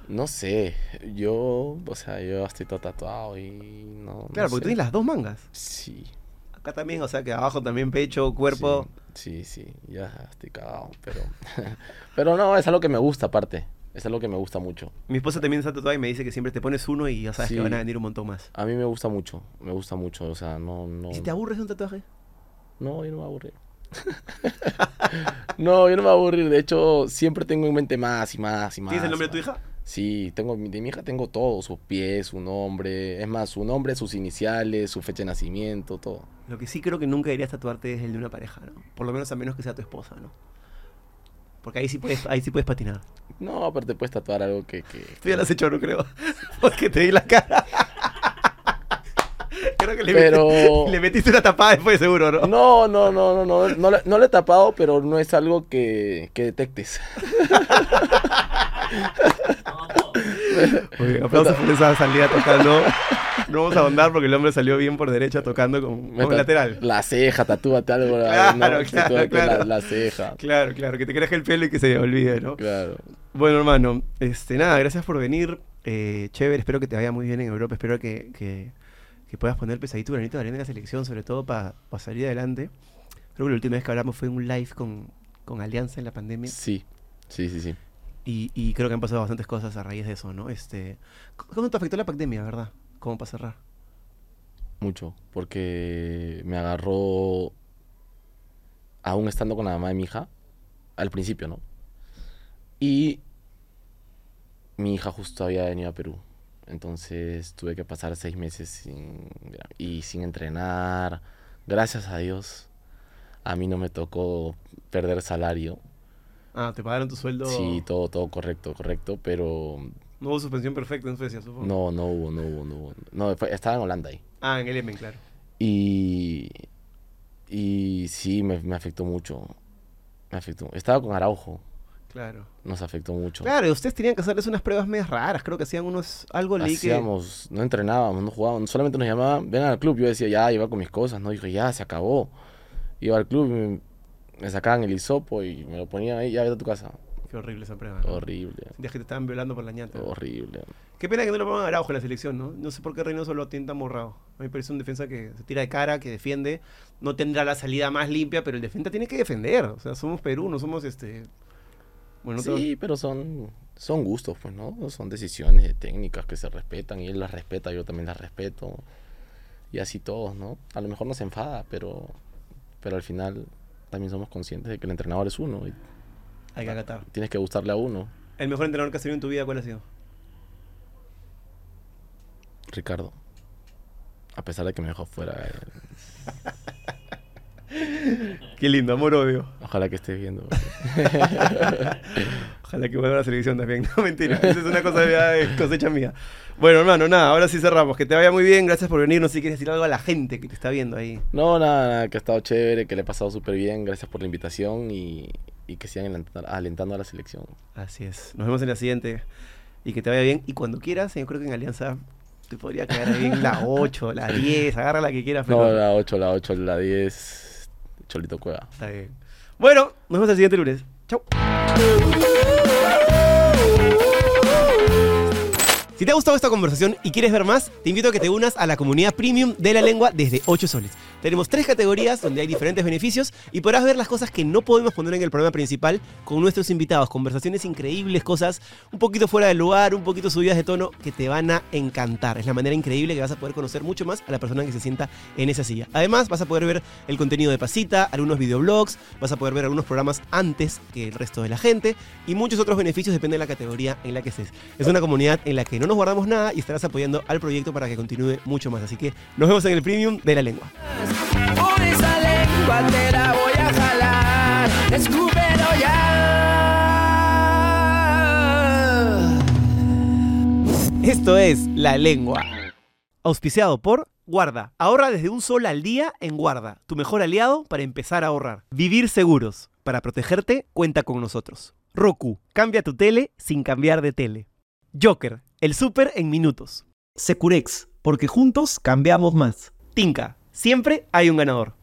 No sé. Yo, o sea, yo estoy todo tatuado y no. Claro, no porque sé. tienes las dos mangas. Sí. Acá también, o sea, que abajo también pecho, cuerpo. Sí, sí, sí, ya estoy cagado, pero... pero no, es algo que me gusta aparte, es algo que me gusta mucho. Mi esposa también está tatuada y me dice que siempre te pones uno y ya sabes Sí. que van a venir un montón más. A mí me gusta mucho, me gusta mucho, o sea, no, no... ¿Y si te aburres de un tatuaje? No, yo no me voy a aburrir. no, yo no me voy a aburrir, de hecho, siempre tengo en mente más y más y más. ¿Tienes el nombre y de tu más. hija? Sí, tengo, de mi hija tengo todo, sus pies, su nombre, es más, su nombre, sus iniciales, su fecha de nacimiento, todo. Lo que sí creo que nunca deberías tatuarte es el de una pareja, ¿no? Por lo menos a menos que sea tu esposa, ¿no? Porque ahí sí puedes, ahí sí puedes patinar. No, pero te puedes tatuar algo que... que Tú ya lo has hecho, no creo. Porque te di la cara. Que le, Pero- metiste, le metiste una tapada después, seguro, ¿no? No, no, no, no, no, no, le- no lo he tapado, pero no es algo que, que detectes. Oye, aplausos por esa salida tocando. No vamos a ahondar porque el hombre salió bien por derecha tocando con, con lateral. La ceja, tatúate algo. Claro, ¿no? claro. La, la ceja. Claro, claro, que te creas el pelo y que se olvide, ¿no? Claro. Bueno, hermano, este, nada, gracias por venir. Eh, chévere, espero que te vaya muy bien en Europa. Espero que, que- que puedas poner pesadito granito de arena en la selección, sobre todo para salir adelante. Creo que la última vez que hablamos fue en un live con, con Alianza en la pandemia. Sí, sí, sí, sí. Y, y creo que han pasado bastantes cosas a raíz de eso, ¿no? Este, ¿Cómo te afectó la pandemia, verdad? ¿Cómo para cerrar? Mucho, porque me agarró aún estando con la mamá de mi hija, al principio, ¿no? Y mi hija justo había venido a Perú, entonces tuve que pasar seis meses sin, y sin entrenar. Gracias a Dios, a mí no me tocó perder salario. Ah, te pagaron tu sueldo. Sí, todo, todo correcto, correcto, pero No hubo suspensión perfecta en Suecia, supongo. no, no hubo, no hubo, no hubo. No, fue- estaba en Holanda ahí. Ah, en el Emen, claro. Y, y sí, me, me afectó mucho. Me afectó. Estaba con Araujo, Claro. nos afectó mucho. Claro, y ustedes tenían que hacerles unas pruebas medias raras. Creo que hacían unos. Algo que. Hacíamos, no entrenábamos, no jugábamos, solamente nos llamaban, vengan al club. Yo decía, ya, iba con mis cosas, no dije, ya, se acabó. Iba al club, y me, me sacaban el hisopo y me lo ponían ahí, ya, vete a tu casa. Qué horrible esa prueba. ¿no? Horrible, Sentías que te estaban violando por la ñata. horrible. Qué pena que no lo pongan a Araujo en la selección, ¿no? No sé por qué Reynoso lo tiene tan borrado. A mí me parece un defensa que se tira de cara, que defiende. No tendrá la salida más limpia, pero el defensa tiene que defender. O sea, somos Perú, no somos este. Bueno, Sí, pero son, son gustos, pues, ¿no? Son decisiones de técnicas que se respetan y él las respeta, yo también las respeto. Y así todos, ¿no? A lo mejor nos enfada, pero, pero al final también somos conscientes de que el entrenador es uno y hay que acatar. tienes que gustarle a uno, El mejor entrenador que has tenido en tu vida, ¿cuál ha sido? Ricardo. A pesar de que me dejó fuera. eh, Qué lindo, amor odio. Ojalá que estés viendo. Ojalá que vuelva a la selección también. No, mentira. Esa es una cosa de cosecha mía. Bueno, hermano, nada, ahora sí cerramos. Que te vaya muy bien. Gracias por venir. No sé si quieres decir algo a la gente que te está viendo ahí. No, nada, nada, que ha estado chévere, que le he pasado súper bien. Gracias por la invitación y, y que sigan alentando, alentando a la selección. Así es. Nos vemos en la siguiente. Y que te vaya bien. Y cuando quieras, yo creo que en Alianza te podría quedar bien la 8, la 10. Agarra la que quieras, pero No, la 8, la 8, la 10. Cholito Cueva. está bien. Bueno, nos vemos el siguiente lunes. Chau. Si te ha gustado esta conversación y quieres ver más, te invito a que te unas a la comunidad premium de la lengua desde 8 soles. Tenemos tres categorías donde hay diferentes beneficios y podrás ver las cosas que no podemos poner en el programa principal con nuestros invitados. Conversaciones increíbles, cosas un poquito fuera del lugar, un poquito subidas de tono que te van a encantar. Es la manera increíble que vas a poder conocer mucho más a la persona que se sienta en esa silla. Además, vas a poder ver el contenido de Pasita, algunos videoblogs, vas a poder ver algunos programas antes que el resto de la gente y muchos otros beneficios depende de la categoría en la que estés. Es una comunidad en la que no nos guardamos nada y estarás apoyando al proyecto para que continúe mucho más. Así que nos vemos en el premium de la lengua. Por esa lengua te la voy a jalar. Escúpelo ya. Esto es La Lengua. Auspiciado por Guarda. Ahorra desde un sol al día en Guarda, tu mejor aliado para empezar a ahorrar. Vivir seguros. Para protegerte, cuenta con nosotros. Roku, cambia tu tele sin cambiar de tele. Joker, el súper en minutos. Securex, porque juntos cambiamos más. Tinka, siempre hay un ganador.